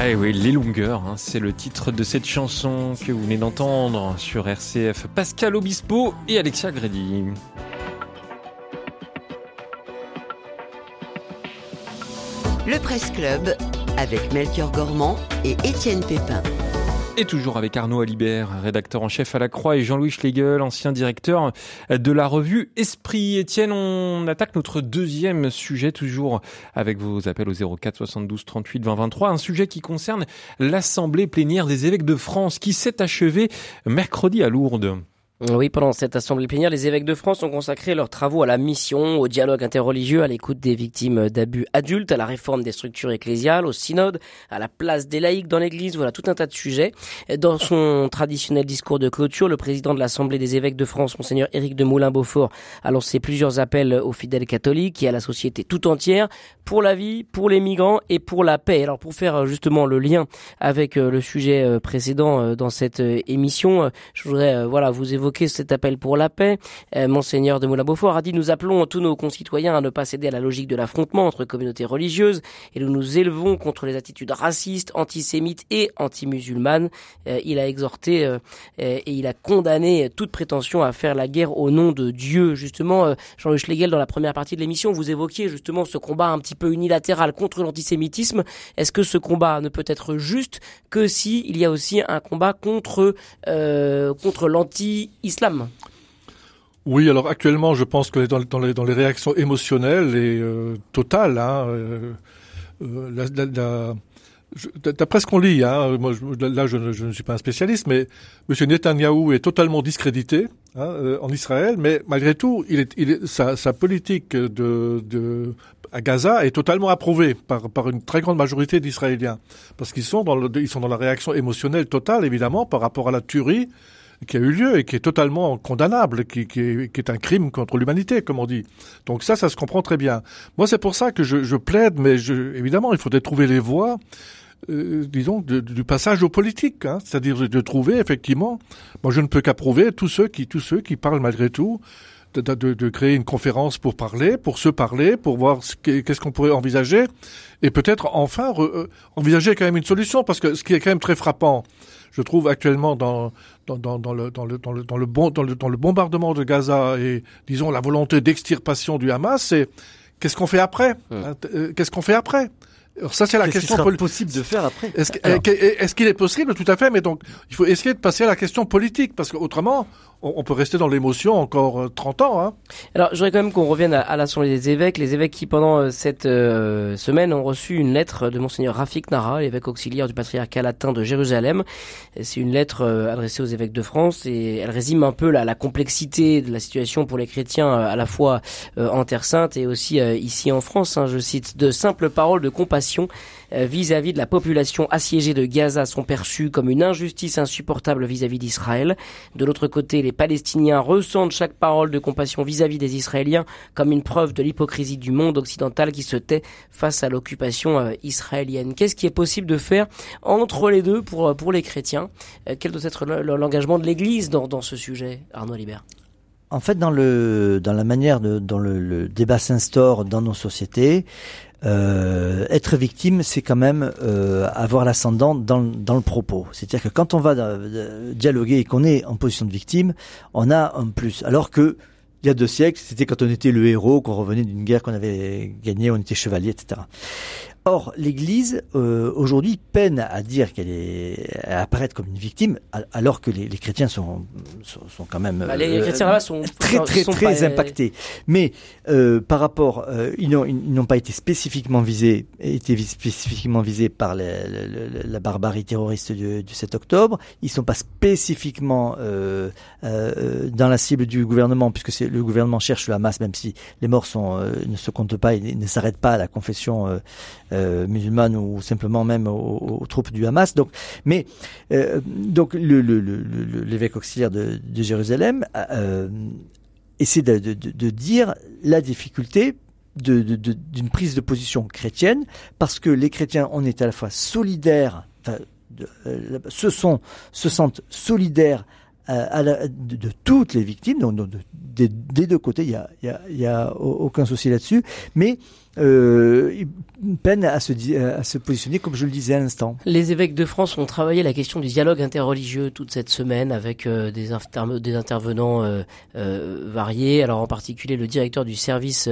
Ah Les Longueurs, hein, c'est le titre de cette chanson que vous venez d'entendre sur RCF. Pascal Obispo et Alexia Grilly. Le Presse Club avec Melchior Gormand et Étienne Pépin. Et toujours avec Arnaud Alibert, rédacteur en chef à la Croix, et Jean-Louis Schlegel, ancien directeur de la revue Esprit. Étienne, on attaque notre deuxième sujet, toujours avec vos appels au 04 72 38 20 23. Un sujet qui concerne l'Assemblée plénière des évêques de France, qui s'est achevée mercredi à Lourdes. Oui, pendant cette assemblée plénière, les évêques de France ont consacré leurs travaux à la mission, au dialogue interreligieux, à l'écoute des victimes d'abus adultes, à la réforme des structures ecclésiales, au synode, à la place des laïcs dans l'église, voilà tout un tas de sujets. Dans son traditionnel discours de clôture, le président de l'Assemblée des évêques de France, monseigneur Éric de Moulin-Beaufort, a lancé plusieurs appels aux fidèles catholiques et à la société tout entière pour la vie, pour les migrants et pour la paix. Alors pour faire justement le lien avec le sujet précédent dans cette émission, je voudrais voilà vous évoquer cet appel pour la paix. Euh, Monseigneur de Moulin-Beaufort a dit nous appelons tous nos concitoyens à ne pas céder à la logique de l'affrontement entre communautés religieuses et nous nous élevons contre les attitudes racistes, antisémites et anti-musulmanes. Euh, il a exhorté euh, et il a condamné toute prétention à faire la guerre au nom de Dieu. Justement, Jean-Luc Schlegel, dans la première partie de l'émission, vous évoquiez justement ce combat un petit peu unilatéral contre l'antisémitisme. Est-ce que ce combat ne peut être juste que si il y a aussi un combat contre contre l'anti islam. Oui, alors actuellement, je pense que dans, les, réactions émotionnelles et euh, totales, hein, euh, euh, D'après ce qu'on lit, hein, là je, ne suis pas un spécialiste, mais M. Netanyahou est totalement discrédité hein, en Israël, mais malgré tout, sa, politique à Gaza est totalement approuvée par, une très grande majorité d'Israéliens, parce qu'ils sont dans la réaction émotionnelle totale, évidemment, par rapport à la tuerie qui a eu lieu et qui est totalement condamnable, qui, qui, est, qui est, un crime contre l'humanité, comme on dit. Donc ça, ça se comprend très bien. Moi, c'est pour ça que je, je plaide, mais je, évidemment, il faudrait trouver les voies. Euh, disons, du passage aux politiques, hein, c'est-à-dire de trouver effectivement. Moi, je ne peux qu'approuver tous ceux qui, tous ceux qui parlent malgré tout de, de, de, créer une conférence pour parler, pour se parler, pour voir qu'est-ce qu'on pourrait envisager, et peut-être enfin euh, envisager quand même une solution, parce que ce qui est quand même très frappant, je trouve actuellement dans dans, dans, dans le dans le dans le dans le bon dans le dans le bombardement de Gaza et disons la volonté d'extirpation du Hamas, c'est qu'est-ce qu'on fait après? Hein, euh, Qu'est-ce qu'on fait après? Alors ça c'est la question possible de faire après? Est-ce qu'il est, possible? Tout à fait, mais donc il faut essayer de passer à la question politique parce qu'autrement on, peut rester dans l'émotion encore 30 euh, ans. Hein. Alors, je voudrais quand même qu'on revienne à, l'Assemblée des évêques. Les évêques qui, pendant euh, cette euh, semaine, ont reçu une lettre de Monseigneur Rafik Nara, l'évêque auxiliaire du patriarcat latin de Jérusalem. C'est une lettre adressée aux évêques de France et elle résume un peu la, la complexité de la situation pour les chrétiens à la fois en Terre Sainte et aussi ici en France. Hein. je cite de simples paroles de compassion vis-à-vis de la population assiégée de Gaza sont perçues comme une injustice insupportable vis-à-vis d'Israël. De l'autre côté, les Palestiniens ressentent chaque parole de compassion vis-à-vis des Israéliens comme une preuve de l'hypocrisie du monde occidental qui se tait face à l'occupation euh, israélienne. Qu'est-ce qui est possible de faire entre les deux pour, euh, pour les chrétiens? Euh, Quel doit être l'engagement de l'Église dans, dans ce sujet, Arnaud Libert? En fait, dans le dans la manière de, dont le, le débat s'instaure dans nos sociétés, euh, être victime, c'est quand même euh, avoir l'ascendant dans, dans, le propos. C'est-à-dire que quand on va euh, dialoguer et qu'on est en position de victime, on a un plus. Alors que il y a deux siècles, c'était quand on était le héros, qu'on revenait d'une guerre qu'on avait gagnée, on était chevalier, etc. Or, l'Église euh, aujourd'hui peine à dire qu'elle est à apparaître comme une victime, alors que les, les chrétiens sont, sont, sont, quand même bah, les euh, chrétiens là sont très très très, impactés. Mais euh, par rapport, euh, ils n'ont pas été spécifiquement visés, été spécifiquement visés par la, la, la barbarie terroriste du, du, 7 octobre. Ils sont pas spécifiquement dans la cible du gouvernement, puisque c'est le gouvernement cherche le Hamas, même si les morts sont ne se comptent pas et ne s'arrêtent pas à la confession euh, musulmanes ou simplement même aux, troupes du Hamas. Donc, mais euh, donc l'évêque auxiliaire de, Jérusalem euh, essaie de, dire la difficulté d'une prise de position chrétienne parce que les chrétiens on est à la fois solidaires, enfin, se sont se sentent solidaires de, toutes les victimes, donc, des, deux côtés, il y a, y, a, y a aucun souci là-dessus, mais euh, peine à se, à se positionner comme je le disais à l'instant. Les évêques de France ont travaillé la question du dialogue interreligieux toute cette semaine avec euh, des, des intervenants euh, euh, variés. Alors en particulier le directeur du service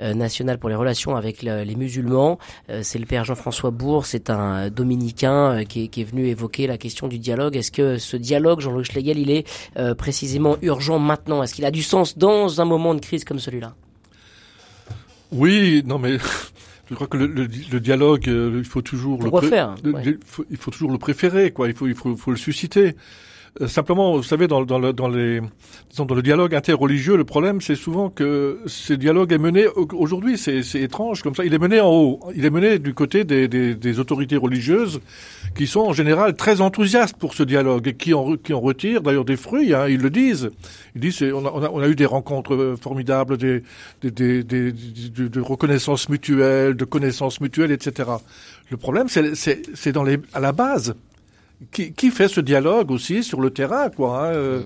national pour les relations avec les musulmans, c'est le père Jean-François Bourg, c'est un dominicain qui est, qui, est, venu évoquer la question du dialogue. Est-ce que ce dialogue, Jean-Louis Schlegel, il est précisément urgent maintenant? Est-ce qu'il a du sens dans un moment de crise comme celui-là? Oui, non mais je crois que le, le, le dialogue, euh, il faut toujours le, refaire, il faut toujours le préférer, quoi. Il faut, il faut, faut le susciter. Euh, simplement, vous savez, dans, dans, le, dans, les, dans le dialogue interreligieux, le problème, c'est souvent que ce dialogue est mené, aujourd'hui, c'est étrange comme ça, il est mené en haut. Il est mené du côté des, des, des, autorités religieuses qui sont en général très enthousiastes pour ce dialogue et qui en, qui en retirent d'ailleurs des fruits, hein, ils le disent. Ils disent, on a, on a, on a eu des rencontres euh, formidables, des, des, des, de, reconnaissance mutuelle, de connaissances mutuelles, etc. Le problème, c'est dans les, à la base qui, qui, fait ce dialogue aussi sur le terrain, quoi. Hein, euh,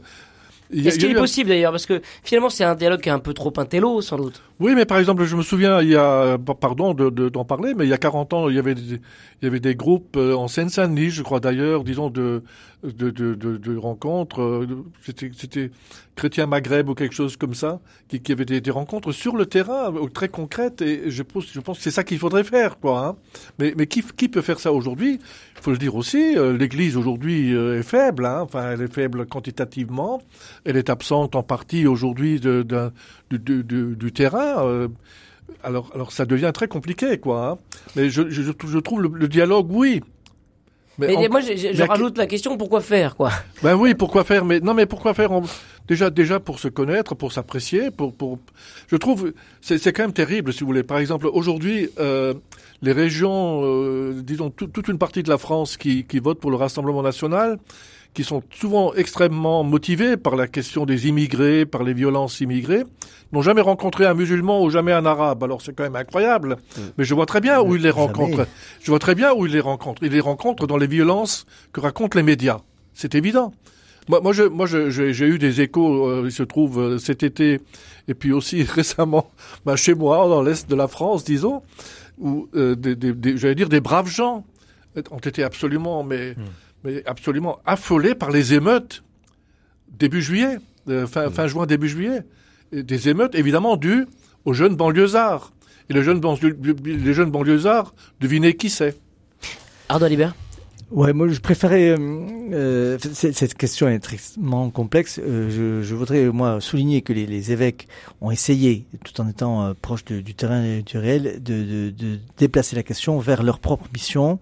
Est-ce qu'il est possible d'ailleurs? Parce que finalement, c'est un dialogue qui est un peu trop intello, sans doute. Oui, mais par exemple, je me souviens, il y a, pardon d'en de, d'en parler, mais il y a 40 ans, il y avait des, il y avait des groupes euh, en Seine-Saint-Denis, je crois d'ailleurs, disons de de, de, de, rencontres. Euh, c'était, Chrétien Maghreb ou quelque chose comme ça, qui, qui avait des, des, rencontres sur le terrain, très concrètes. Et je pense, je pense que c'est ça qu'il faudrait faire, quoi. Hein. Mais, mais qui, qui peut faire ça aujourd'hui? Faut le dire aussi. Euh, L'Église aujourd'hui est faible. Hein. Enfin, elle est faible quantitativement. Elle est absente en partie aujourd'hui de, de, du, terrain euh, alors, alors ça devient très compliqué, quoi. Hein. Mais je, je, je trouve le, dialogue, oui. Mais, moi, je, je rajoute la question pourquoi faire, quoi? Ben oui, pourquoi faire Mais non, mais pourquoi faire Déjà, déjà pour se connaître, pour s'apprécier, pour, pour. Je trouve, c'est, c'est quand même terrible, si vous voulez. Par exemple, aujourd'hui, euh, les régions, euh, disons toute une partie de la France qui, qui vote pour le Rassemblement national, qui sont souvent extrêmement motivés par la question des immigrés, par les violences immigrées, n'ont jamais rencontré un musulman ou jamais un arabe. Alors c'est quand même incroyable. Mais je vois très bien où ils les rencontrent. Je vois très bien où ils les rencontrent. Ils les rencontrent dans les violences que racontent les médias. C'est évident. Moi, moi, je, moi, j'ai eu des échos. Euh, il se trouve euh, cet été et puis aussi récemment, bah, chez moi, dans l'est de la France, disons, où euh, des, des, j'allais dire des braves gens ont été absolument, mais mm mais absolument affolé par les émeutes début juillet, euh, fin, fin, juin, début juillet. des émeutes évidemment dues aux jeunes banlieusards. Et les jeunes, les jeunes banlieusards, devinez qui c'est? Arnaud Libert Ouais, moi je préférais. Euh, euh cette question est extrêmement complexe. Euh, je, je, voudrais moi souligner que les, les, évêques ont essayé, tout en étant euh, proches du terrain du réel, de, de, de, déplacer la question vers leur propre mission.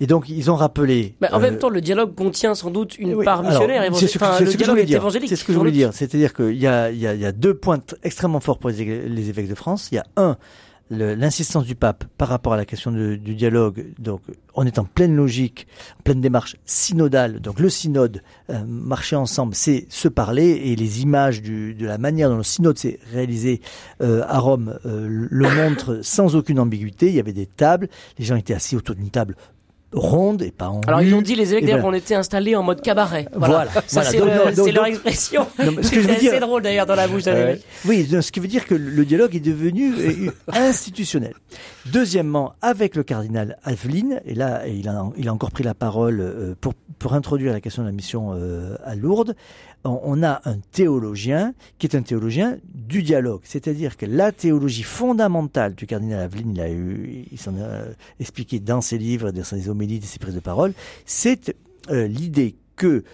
Et donc ils ont rappelé. Mais en même temps, le dialogue contient sans doute une part missionnaire. C'est ce, que, dialogue est évangélique. C'est ce que je voulais dire. C'est-à-dire qu'il y a, y, a, y a deux points extrêmement forts pour les, les évêques de France. Il y a un l'insistance du pape par rapport à la question du dialogue, donc on est en pleine logique, en pleine démarche synodale. Donc le synode, euh, marcher ensemble, c'est se parler et les images de la manière dont le synode s'est réalisé euh, à Rome euh, le montrent sans aucune ambiguïté. Il y avait des tables, les gens étaient assis autour d'une table ronde et pas en Alors ils ont dit les évêques qu'on était installés en mode cabaret. Voilà, ça c'est leur expression. C'est drôle d'ailleurs dans la bouche d'un évêque. Oui, ce qui veut dire que le dialogue est devenu euh, institutionnel. Deuxièmement, avec le cardinal Aveline, et là il a, il a encore pris la parole euh, pour, pour introduire la question de la mission euh, à Lourdes, on a un théologien qui est un théologien du dialogue. C'est-à-dire que la théologie fondamentale du cardinal Aveline, il il s'en a expliqué dans ses livres, dans ses homélies, dans ses prises de parole, c'est euh, l'idée que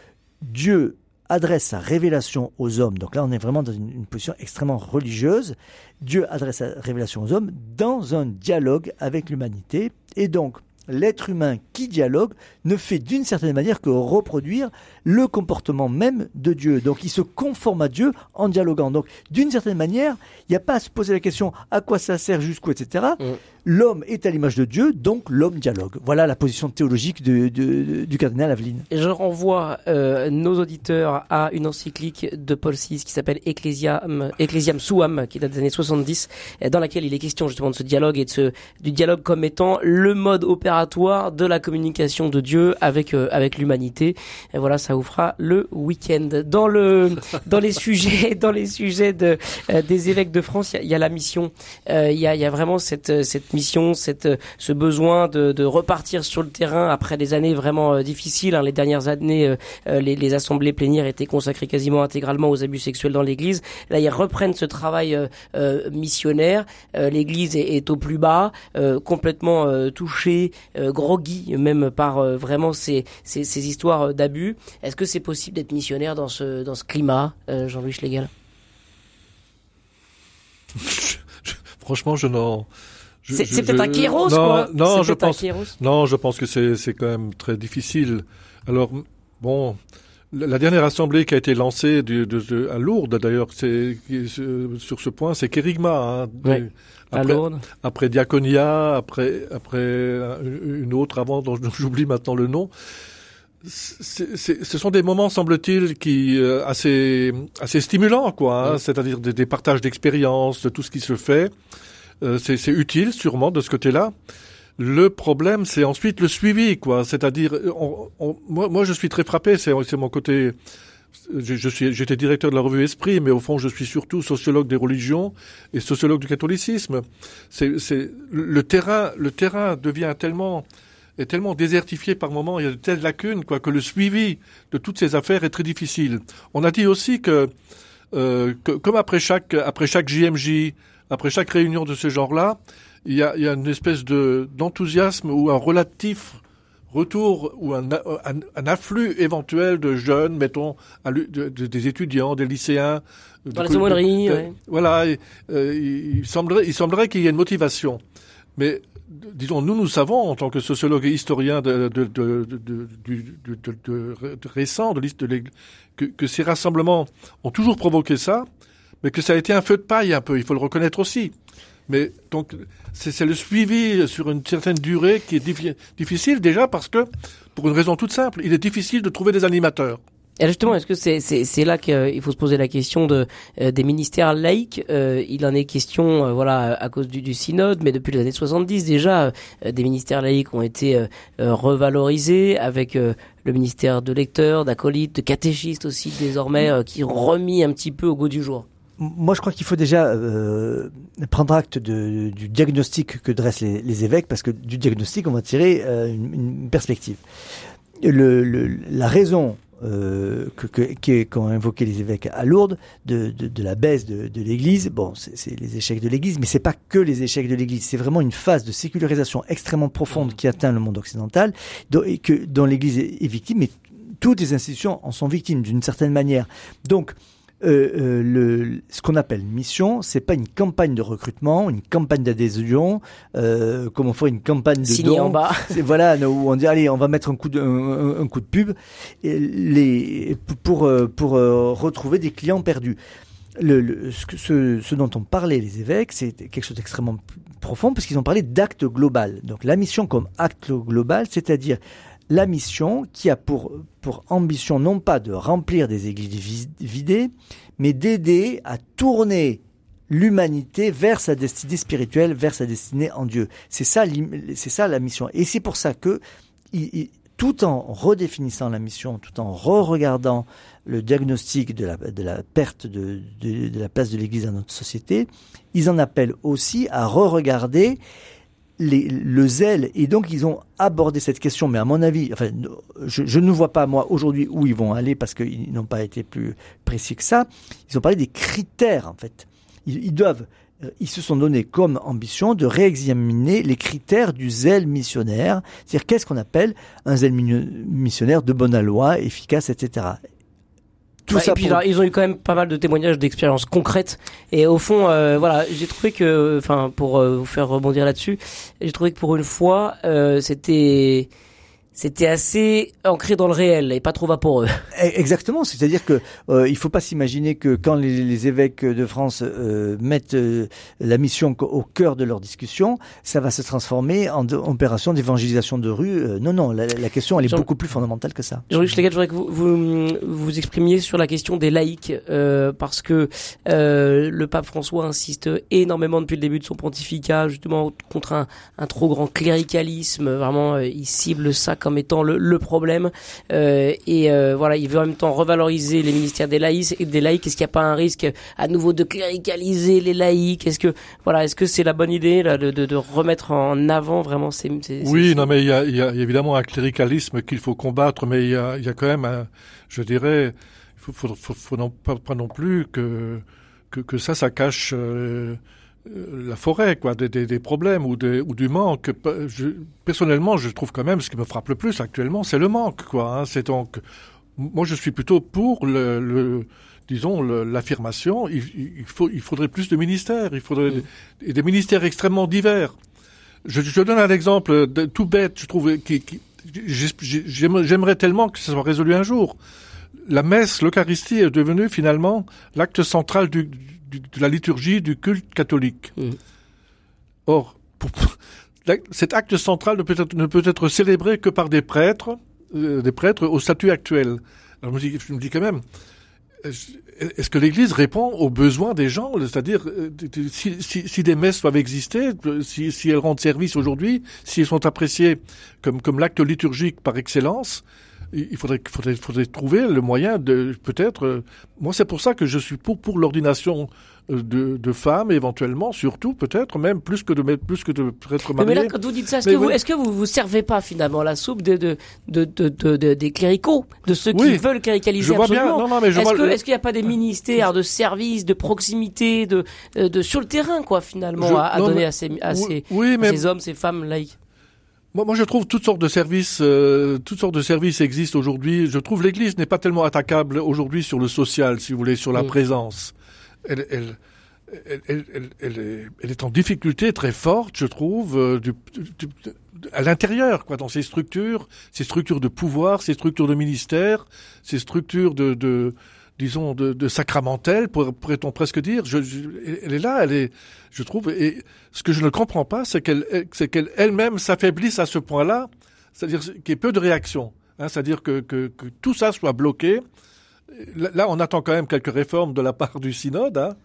Dieu adresse sa révélation aux hommes. Donc là, on est vraiment dans une, une, position extrêmement religieuse. Dieu adresse sa révélation aux hommes dans un dialogue avec l'humanité. Et donc, l'être humain qui dialogue ne fait d'une certaine manière que reproduire le comportement même de Dieu. Donc il se conforme à Dieu en dialoguant. Donc d'une certaine manière, il n'y a pas à se poser la question à quoi ça sert, jusqu'où, etc. L'homme est à l'image de Dieu, donc l'homme dialogue. Voilà la position théologique de, de, du cardinal Aveline. Je renvoie euh, nos auditeurs à une encyclique de Paul VI qui s'appelle Ecclesiam, Ecclesiam Suam, qui date des années 70, dans laquelle il est question justement de ce dialogue et de ce, du dialogue comme étant le mode opératoire de la communication de Dieu avec, euh, avec l'humanité. Et voilà, ça vous fera le week-end. Dans le, dans les sujets, dans les sujets de, euh, des évêques de France, il y, y, a la mission. Il y, a, y a vraiment cette, cette mission, cette, euh, ce besoin de, repartir sur le terrain après des années vraiment euh, difficiles. Hein. Les dernières années, euh, les, assemblées plénières étaient consacrées quasiment intégralement aux abus sexuels dans l'Église. Là, ils reprennent ce travail missionnaire. L'Église est, au plus bas, complètement touchée, groggy même par vraiment ces histoires d'abus. Est-ce que c'est possible d'être missionnaire dans ce, dans ce climat, Jean-Louis Schlegel? Franchement, je n'en c'est peut-être un kéros, quoi. Non, je pense, non, je pense que c'est quand même très difficile. Alors, bon, la dernière assemblée qui a été lancée du- de, de- à Lourdes, d'ailleurs, c'est sur ce point, c'est Kérigma. Hein, Ouais. Des- À après, Lourdes. après Diaconia, après, après une autre avant dont j'oublie maintenant le nom. Ce sont des moments, semble-t-il, qui euh, assez assez stimulants, quoi. hein, C'est-à-dire des, des partages d'expériences, de tout ce qui se fait. Euh, c'est utile, sûrement, de ce côté-là. Le problème, c'est ensuite le suivi, quoi. C'est-à-dire, on- on- moi, je suis très frappé. C'est mon côté. Je, suis, j'étais directeur de la revue Esprit, mais au fond, je suis surtout sociologue des religions et sociologue du catholicisme. Le terrain, le terrain devient tellement est tellement désertifié par moments, il y a de telles lacunes, quoi, que le suivi de toutes ces affaires est très difficile. On a dit aussi que, euh, que comme après chaque après chaque JMJ, après chaque réunion de ce genre-là, il y a, il y a une espèce de d'enthousiasme ou un relatif retour ou un, un, un afflux éventuel de jeunes, mettons, de- de- des étudiants, des lycéens. Dans de- de- ouais. Voilà, et, euh, il, semblerait, il semblerait qu'il y ait une motivation. Mais disons, nous, nous savons, en tant que sociologues et historiens de, que ces rassemblements ont toujours provoqué ça, mais que ça a été un feu de paille un peu, il faut le reconnaître aussi. Mais donc, c'est le suivi sur une certaine durée qui est diffi- difficile déjà parce que, pour une raison toute simple, il est difficile de trouver des animateurs. Et justement, est-ce que c'est là qu'il faut se poser la question euh, des ministères laïques Euh, Il en est question, euh, voilà, à cause du, synode, mais depuis les années 70 déjà, euh, des ministères laïques ont été euh, euh, revalorisés avec euh, le ministère de lecteurs, d'acolytes, de catéchistes aussi désormais, euh, qui ont remis un petit peu au goût du jour. Moi, je crois qu'il faut déjà euh, prendre acte du diagnostic que dressent les, évêques, parce que du diagnostic, on va tirer euh, une, perspective. Le, le- la raison euh, que, que, qu'ont invoqué les évêques à Lourdes de, de, de la baisse de, de l'Église, bon, c'est, c'est les échecs de l'Église, mais c'est pas que les échecs de l'Église, c'est vraiment une phase de sécularisation extrêmement profonde qui atteint le monde occidental, dont, et que, dont l'Église est, est victime, mais toutes les institutions en sont victimes d'une certaine manière. Donc, euh, euh, le, ce qu'on appelle mission, c'est pas une campagne de recrutement, une campagne d'adhésion, euh, comme on ferait une campagne de Signé en bas. C'est voilà, où on dit allez, on va mettre un coup de, un, un coup de pub, et les, pour euh, pour euh, retrouver des clients perdus. Le, le- ce, ce, dont on parlait les évêques, c'est quelque chose d'extrêmement profond parce qu'ils ont parlé d'acte global. Donc la mission comme acte global, c'est-à-dire la mission qui a pour, pour ambition non pas de remplir des églises vidées, mais d'aider à tourner l'humanité vers sa destinée spirituelle, vers sa destinée en Dieu. C'est ça, c'est ça la mission. Et c'est pour ça que, tout en redéfinissant la mission, tout en re-regardant le diagnostic de la, de la perte de, de, de la place de l'Église dans notre société, ils en appellent aussi à re-regarder le zèle. Et donc, ils ont abordé cette question, mais à mon avis, enfin, je, ne vois pas, moi, aujourd'hui, où ils vont aller, parce qu'ils n'ont pas été plus précis que ça. Ils ont parlé des critères, en fait. Ils, doivent, euh, ils se sont donnés comme ambition de réexaminer les critères du zèle missionnaire, c'est-à-dire qu'est-ce qu'on appelle un zèle missionnaire de bonne loi, efficace, etc. Tout Ouais, ça et puis pour- ils ont eu quand même pas mal de témoignages d'expériences concrètes. Et au fond, euh, voilà, j'ai trouvé que, enfin, pour euh, vous faire rebondir là-dessus, j'ai trouvé que pour une fois, euh, c'était c'était assez ancré dans le réel et pas trop vaporeux. Eh, Exactement, c'est-à-dire que euh, il faut pas s'imaginer que quand les, les évêques de France euh, mettent euh, la mission au cœur de leur discussion, ça va se transformer en de- opération d'évangélisation de rue. Euh, non, non, la, la question elle est Jean- beaucoup plus fondamentale que ça. Jean-Luc Schlegel, je voudrais que vous, vous vous exprimiez sur la question des laïcs, euh, parce que euh, le pape François insiste énormément depuis le début de son pontificat, justement contre un, un trop grand cléricalisme. Vraiment, il cible ça comme étant le, le problème. Euh, et euh, voilà, il veut en même temps revaloriser les ministères des laïcs. Et des laïcs, est-ce qu'il n'y a pas un risque à nouveau de cléricaliser les laïcs? Est-ce que voilà, est-ce que c'est la bonne idée là, de, de, de remettre en avant vraiment ces, ces Oui, ces- non, mais il y a, il y a évidemment un cléricalisme qu'il faut combattre, mais il y a, il y a quand même, un, je dirais, il faut, faut, faut, faut non, pas, pas non plus que, que, que ça, ça cache euh, la forêt, quoi, des, des, des problèmes ou, des, ou du manque. Je, personnellement, je trouve quand même ce qui me frappe le plus actuellement, c'est le manque, quoi. Hein, c'est donc, moi, je suis plutôt pour le, le disons, l'affirmation. Il, il faut, il faudrait plus de ministères. Il faudrait des ministères extrêmement divers. Je, je donne un exemple de, tout bête, je trouve, qui, qui- j'ai- j'ai- j'aimerais tellement que ça soit résolu un jour. la messe, l'Eucharistie est devenue finalement l'acte central du- de la liturgie du culte catholique. Mhm. Or, pour- cet acte central ne peut être, ne peut être célébré que par des prêtres, euh, des prêtres au statut actuel. Alors je me dis, je me dis quand même, est-ce que l'Église répond aux besoins des gens? C'est-à-dire, euh, si, si, si des messes doivent exister, si, si elles rendent service aujourd'hui, si elles sont appréciées comme, comme l'acte liturgique par excellence, il faudrait, faudrait, faudrait trouver le moyen de peut-être. euh, moi, c'est pour ça que je suis pour pour l'ordination euh, de, de femmes, éventuellement, surtout peut-être même plus que de mettre- plus que de prêtres Mais, là, quand vous dites ça, est-ce que, vous, oui. est-ce que vous vous servez pas finalement la soupe de, de, de, de, de- de- des cléricaux, de ceux qui Oui. veulent cléricaliser Je vois bien. absolument Non, non, mais je Est-ce vois. que- est-ce qu'il n'y a pas des ministères de services, de proximité, de, euh, de sur le terrain, quoi, finalement, Je- à, à non, donner mais- à ces, à ces, oui, mais ces hommes, ces femmes laïques? Moi, moi, je trouve toutes sortes de services, euh, toutes sortes de services existent aujourd'hui. Je trouve l'Église n'est pas tellement attaquable aujourd'hui sur le social, si vous voulez, sur la Mm. présence. Elle, elle, elle, elle, est, elle est en difficulté très forte, je trouve, euh, du, du- à l'intérieur, quoi, dans ses structures, ses structures de pouvoir, ses structures de ministère, ses structures de, de disons, de, de sacramentelle, pour- pourrait-on presque dire. Je, je- elle est là, elle est, je trouve, et ce que je ne comprends pas, c'est qu'elle, c'est qu'elle elle-même s'affaiblisse à ce point-là, c'est-à-dire qu'il y ait peu de réaction, hein, c'est-à-dire que, que, que tout ça soit bloqué. Là, on attend quand même quelques réformes de la part du synode. Hein.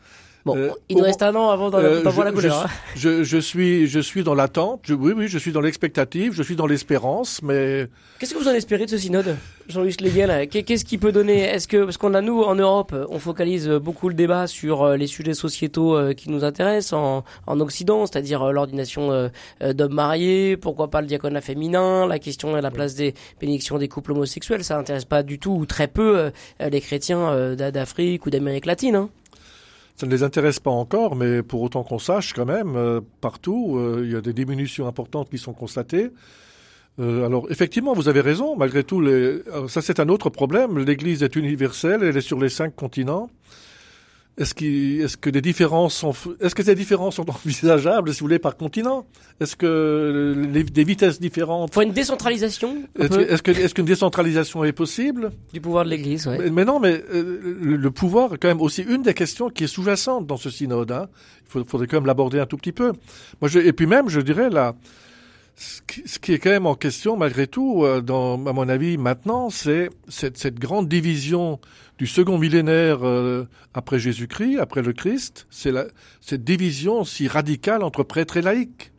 Bon, Euh, il nous reste un an avant d'en Euh, la je- couleur. hein. Je, je suis, je suis dans l'attente. Oui, oui, je suis dans l'expectative. Je suis dans l'espérance, mais Qu'est-ce que vous en espérez de ce synode, Jean-Louis Schlegel Qu'est- Qu'est-ce qui peut donner? Est-ce que parce qu'on a nous en Europe, on focalise beaucoup le débat sur euh, les sujets sociétaux qui nous intéressent en, en Occident, c'est-à-dire l'ordination d'hommes mariés, pourquoi pas le diaconat féminin, la question et la place des bénédictions des couples homosexuels, ça n'intéresse pas du tout ou très peu les chrétiens d'A- d'Afrique ou d'Amérique latine. Hein. Ça ne les intéresse pas encore. Mais pour autant qu'on sache, quand même, euh, partout, euh, il y a des diminutions importantes qui sont constatées. Euh, alors, effectivement, vous avez raison. Malgré tout, ça c'est un autre problème. L'Église est universelle. Elle est sur les cinq continents. Est-ce que des différences sont, f- est-ce que ces différences sont envisageables, si vous voulez, par continent? Est-ce que les- des vitesses différentes Il faut une décentralisation Est-ce que- qu'une décentralisation est possible? Du pouvoir de l'Église. Ouais. mais, mais non, mais euh, le, le pouvoir est quand même aussi une des questions qui est sous-jacente dans ce synode. Hein. Il faudrait quand même l'aborder un tout petit peu. Moi, je, et puis même, je dirais là, ce qui, ce qui est quand même en question malgré tout, euh, dans, à mon avis, maintenant, c'est cette, cette grande division du second millénaire euh, après Jésus-Christ, après le Christ. C'est cette division si radicale entre prêtres et laïcs.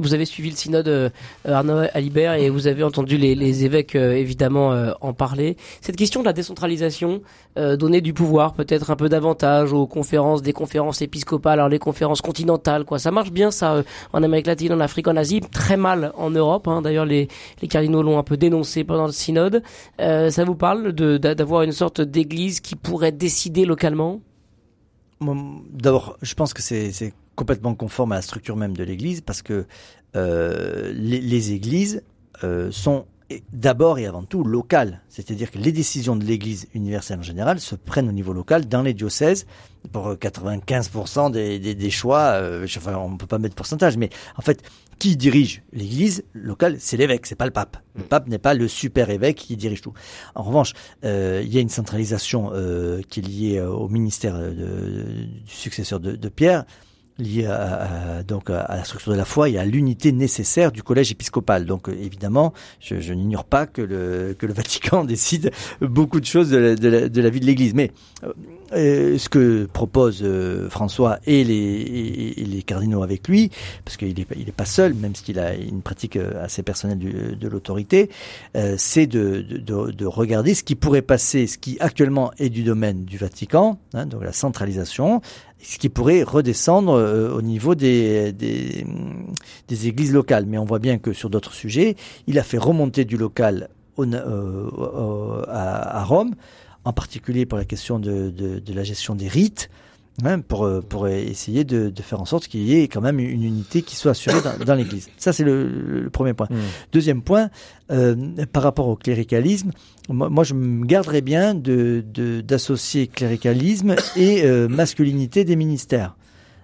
Vous avez suivi le synode euh, Arnaud Alibert et vous avez entendu les, les évêques euh, évidemment euh, en parler. Cette question de la décentralisation, euh, donner du pouvoir, peut-être un peu davantage aux conférences, des conférences épiscopales, alors les conférences continentales, quoi. Ça marche bien ça euh, en Amérique latine, en Afrique, en Asie, très mal en Europe. Hein. D'ailleurs, les, les cardinaux l'ont un peu dénoncé pendant le synode. Euh, ça vous parle de d'a- d'avoir une sorte d'église qui pourrait décider localement? D'abord, je pense que c'est complètement conforme à la structure même de l'Église parce que euh, les, les églises euh, sont d'abord et avant tout locales. C'est-à-dire que les décisions de l'Église universelle en général se prennent au niveau local dans les diocèses pour euh, 95% des, des, des choix. Euh, enfin, on ne peut pas mettre pourcentage, mais en fait, qui dirige l'Église locale, c'est l'évêque, c'est pas le pape. Le pape n'est pas le super évêque qui dirige tout. En revanche, euh, il y a une centralisation euh, qui est liée euh, au ministère de- du successeur de, de Pierre, liée à, à- donc à la structure de la foi et à l'unité nécessaire du collège épiscopal. Donc euh, évidemment, je, je n'ignore pas que le, que le Vatican décide beaucoup de choses de la, de la, de la vie de l'Église. Mais euh, euh, ce que propose euh, François et les, et, les cardinaux avec lui, parce qu'il n'est il est pas seul, même s'il a une pratique euh, assez personnelle du- de l'autorité, euh, c'est de, de- de regarder ce qui pourrait passer, ce qui actuellement est du domaine du Vatican, hein, donc la centralisation, ce qui pourrait redescendre euh, au niveau des, des, églises locales. Mais on voit bien que sur d'autres sujets, il a fait remonter du local euh, à, Rome, en particulier pour la question de, de la gestion des rites, hein, pour, euh, pour essayer de, de faire en sorte qu'il y ait quand même une unité qui soit assurée dans, dans l'Église. Ça, c'est le, le premier point. Deuxième point, euh, par rapport au cléricalisme, moi, moi, je me garderais bien de de- d'associer cléricalisme et euh, masculinité des ministères.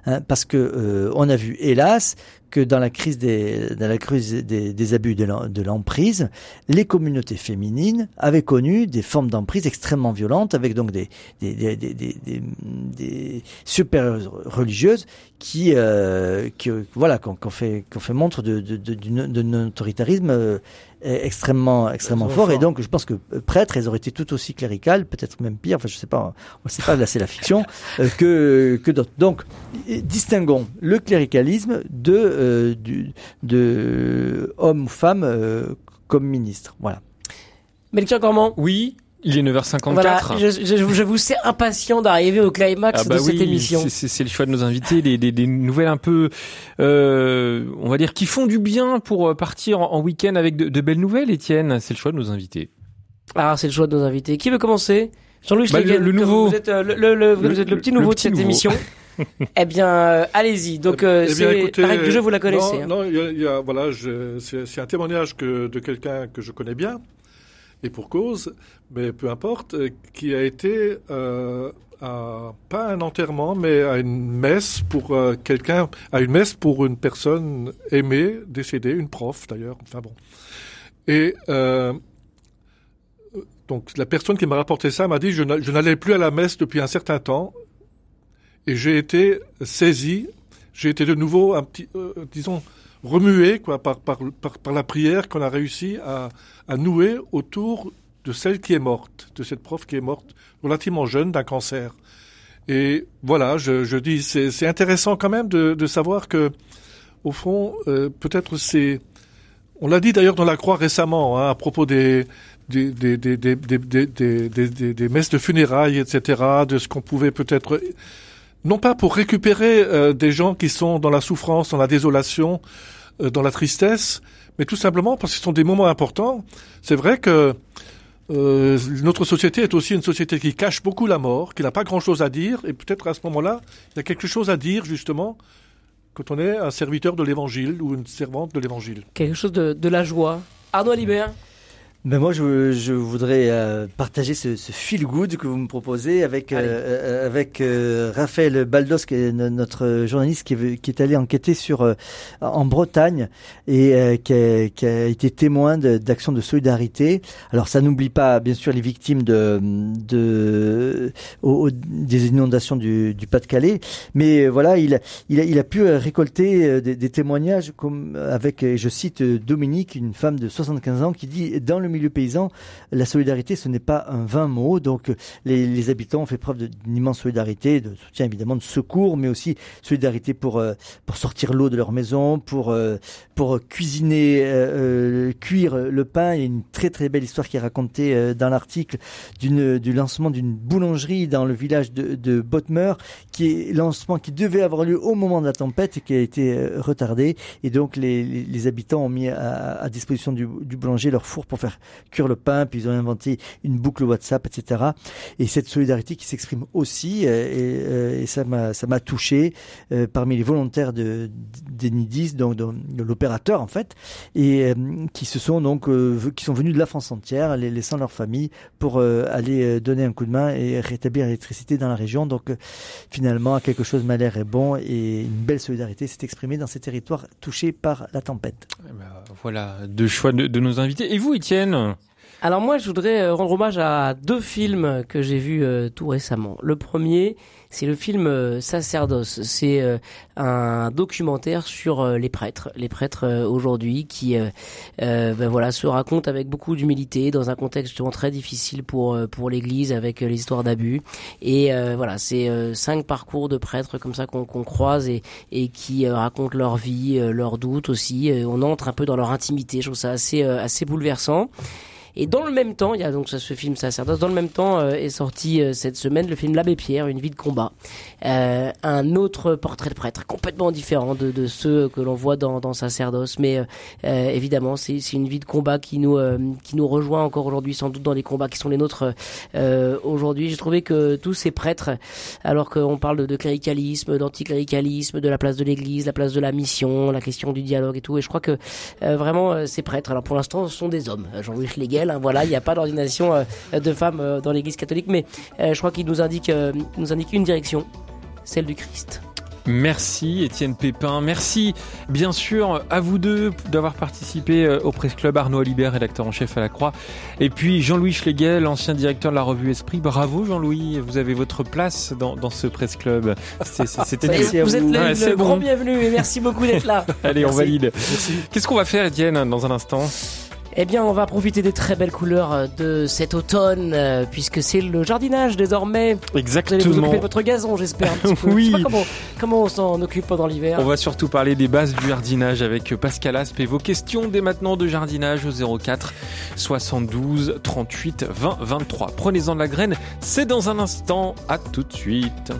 Hein, parce que euh, on a vu, hélas, que dans la crise des, dans la crise des, des abus de l'em- de l'emprise, les communautés féminines avaient connu des formes d'emprise extrêmement violentes, avec donc des, des, des, supérieures religieuses qui, euh, qui voilà, qu'on fait, qu'on fait montre de, de, de, d'un autoritarisme euh, extrêmement, extrêmement fort. Et donc, je pense que euh, prêtres, elles auraient été tout aussi cléricales, peut-être même pire. Enfin, je sais pas, on sait pas, là, c'est la fiction, euh, que, que d'autres. Donc, distinguons le cléricalisme de, euh, du, de homme ou femme euh, comme ministre. Voilà. Melchior Gormand? Oui, il est 9h54. Voilà, je, je, je vous sais impatient d'arriver au climax Ah bah de cette émission. c'est- le choix de nos invités, des, des, des nouvelles un peu, euh, on va dire, qui font du bien pour euh, partir en, en week-end avec de, de belles nouvelles, Étienne. C'est le choix de nos invités. Ah, c'est le choix de nos invités. Qui veut commencer? Jean-Louis Bah, Schlegel, le- le nouveau. Vous êtes, euh, le, le- le- vous Le- êtes le petit le nouveau petit de cette nouveau. émission. eh bien, euh, allez-y. Donc, euh, Eh bien, écoutez, la règle du jeu, vous la connaissez. Non, hein. non, y a, il y a- voilà, c'est c'est un témoignage que, de quelqu'un que je connais bien, et pour cause, mais peu importe, euh, qui a été euh, à, pas un enterrement, mais à une messe pour euh, quelqu'un, à une messe pour une personne aimée, décédée, une prof d'ailleurs, enfin bon. Et donc la personne qui m'a rapporté ça m'a dit je n'a- je n'allais plus à la messe depuis un certain temps et j'ai été saisi, j'ai été de nouveau un petit, disons, remué quoi par par par, par la prière qu'on a réussi à, à nouer autour de celle qui est morte, de cette prof qui est morte relativement jeune d'un cancer. Et voilà, je, je dis c'est intéressant quand même de, de savoir que au fond euh, peut-être c'est on l'a dit d'ailleurs dans la Croix récemment hein, à propos des des, des, des, des, messes de funérailles, etc., de ce qu'on pouvait peut-être, non pas pour récupérer euh, des gens qui sont dans la souffrance, dans la désolation, euh, dans la tristesse, mais tout simplement parce que ce sont des moments importants. C'est vrai que euh, notre société est aussi une société qui cache beaucoup la mort, qui n'a pas grand-chose à dire, et peut-être à ce moment-là, il y a quelque chose à dire justement quand on est un serviteur de l'Évangile ou une servante de l'Évangile. Quelque chose de, la joie. Arnaud Alibert. Ben moi, je, je voudrais euh, partager ce, ce feel good que vous me proposez avec euh, euh, avec euh, Raphaël Baldos, qui est no- notre journaliste qui est, qui est allé enquêter sur euh, en Bretagne et euh, qui, a, qui a été témoin d'actions de, solidarité. Alors, ça n'oublie pas, bien sûr, les victimes de, de au- au- des inondations du, du Pas-de-Calais, mais voilà, il a, il a, il a pu récolter des, des témoignages comme avec, je cite Dominique, une femme de 75 ans, qui dit dans le milieu paysan, la solidarité, ce n'est pas un vain mot. Donc, les, habitants ont fait preuve d'une immense solidarité, de soutien évidemment, de secours, mais aussi solidarité pour euh, pour sortir l'eau de leur maison, pour euh, pour cuisiner, euh, cuire le pain. Il y a une très très belle histoire qui est racontée dans l'article du lancement d'une boulangerie dans le village de, de Bottmer, qui est lancement qui devait avoir lieu au moment de la tempête et qui a été retardé. Et donc les, habitants ont mis à, disposition du boulanger leur four pour faire cuire le pain, puis ils ont inventé une boucle WhatsApp, etc. Et cette solidarité qui s'exprime aussi, euh, et, euh, et ça m'a touché euh, parmi les volontaires de d'Enidis, donc de, l'opérateur en fait, et qui se sont donc qui sont venus de la France entière, laissant leur famille pour aller donner un coup de main et rétablir l'électricité dans la région. Donc finalement, quelque chose m'a l'air est bon et une belle solidarité s'est exprimée dans ces territoires touchés par la tempête. Eh ben, voilà, deux choix de, de nos invités. Et vous, Étienne Alors moi, je voudrais rendre hommage à deux films que j'ai vus euh, tout récemment. Le premier, c'est le film euh, Sacerdoce. C'est euh, un documentaire sur euh, les prêtres, les prêtres aujourd'hui qui, ben voilà, se racontent avec beaucoup d'humilité dans un contexte très difficile pour pour l'Église avec l'histoire d'abus. Et voilà, c'est cinq parcours de prêtres comme ça qu'on qu'on croise et et qui racontent leur vie, leurs doutes aussi. On entre un peu dans leur intimité. Je trouve ça assez assez bouleversant. Et dans le même temps, il y a donc ce, film Sacerdoce. Dans le même temps euh, est sorti euh, cette semaine le film L'Abbé Pierre, une vie de combat, Euh, un autre portrait de prêtre complètement différent de, de ceux que l'on voit dans, dans Sacerdoce. Mais euh, euh, évidemment, c'est une vie de combat qui nous euh, qui nous rejoint encore aujourd'hui, sans doute dans les combats qui sont les nôtres aujourd'hui. J'ai trouvé que tous ces prêtres, alors qu'on parle de, cléricalisme, d'anticléricalisme, de la place de l'Église, la place de la mission, la question du dialogue et tout, et je crois que vraiment ces prêtres, alors pour l'instant, ce sont des hommes. Jean-Louis Schlegel, hein, voilà, il n'y a pas d'ordination euh, de femmes euh, dans l'Église catholique, mais euh, je crois qu'il nous indique, euh, nous indique une direction, celle du Christ. Merci Étienne Pépin, merci bien sûr à vous deux d'avoir participé au Presse Club, Arnaud Alibert, rédacteur en chef à la Croix, et puis Jean-Louis Schlegel, ancien directeur de la revue Esprit. Bravo Jean-Louis, vous avez votre place dans, dans ce Presse Club. C'était vous, vous êtes le, Ouais, le c'est grand bienvenu et merci beaucoup d'être là. Allez, on valide. Qu'est-ce qu'on va faire Étienne dans un instant? Eh bien, on va profiter des très belles couleurs euh, de cet automne, euh, puisque c'est le jardinage désormais. Vous allez vous Exactement. occuper de votre gazon, j'espère. Oui. Je sais pas comment, comment on s'en occupe pendant l'hiver. On va surtout parler des bases du jardinage avec Pascal Aspe et vos questions dès maintenant de jardinage au 04 72 38 20 23. Prenez-en de la graine, c'est dans un instant. À tout de suite.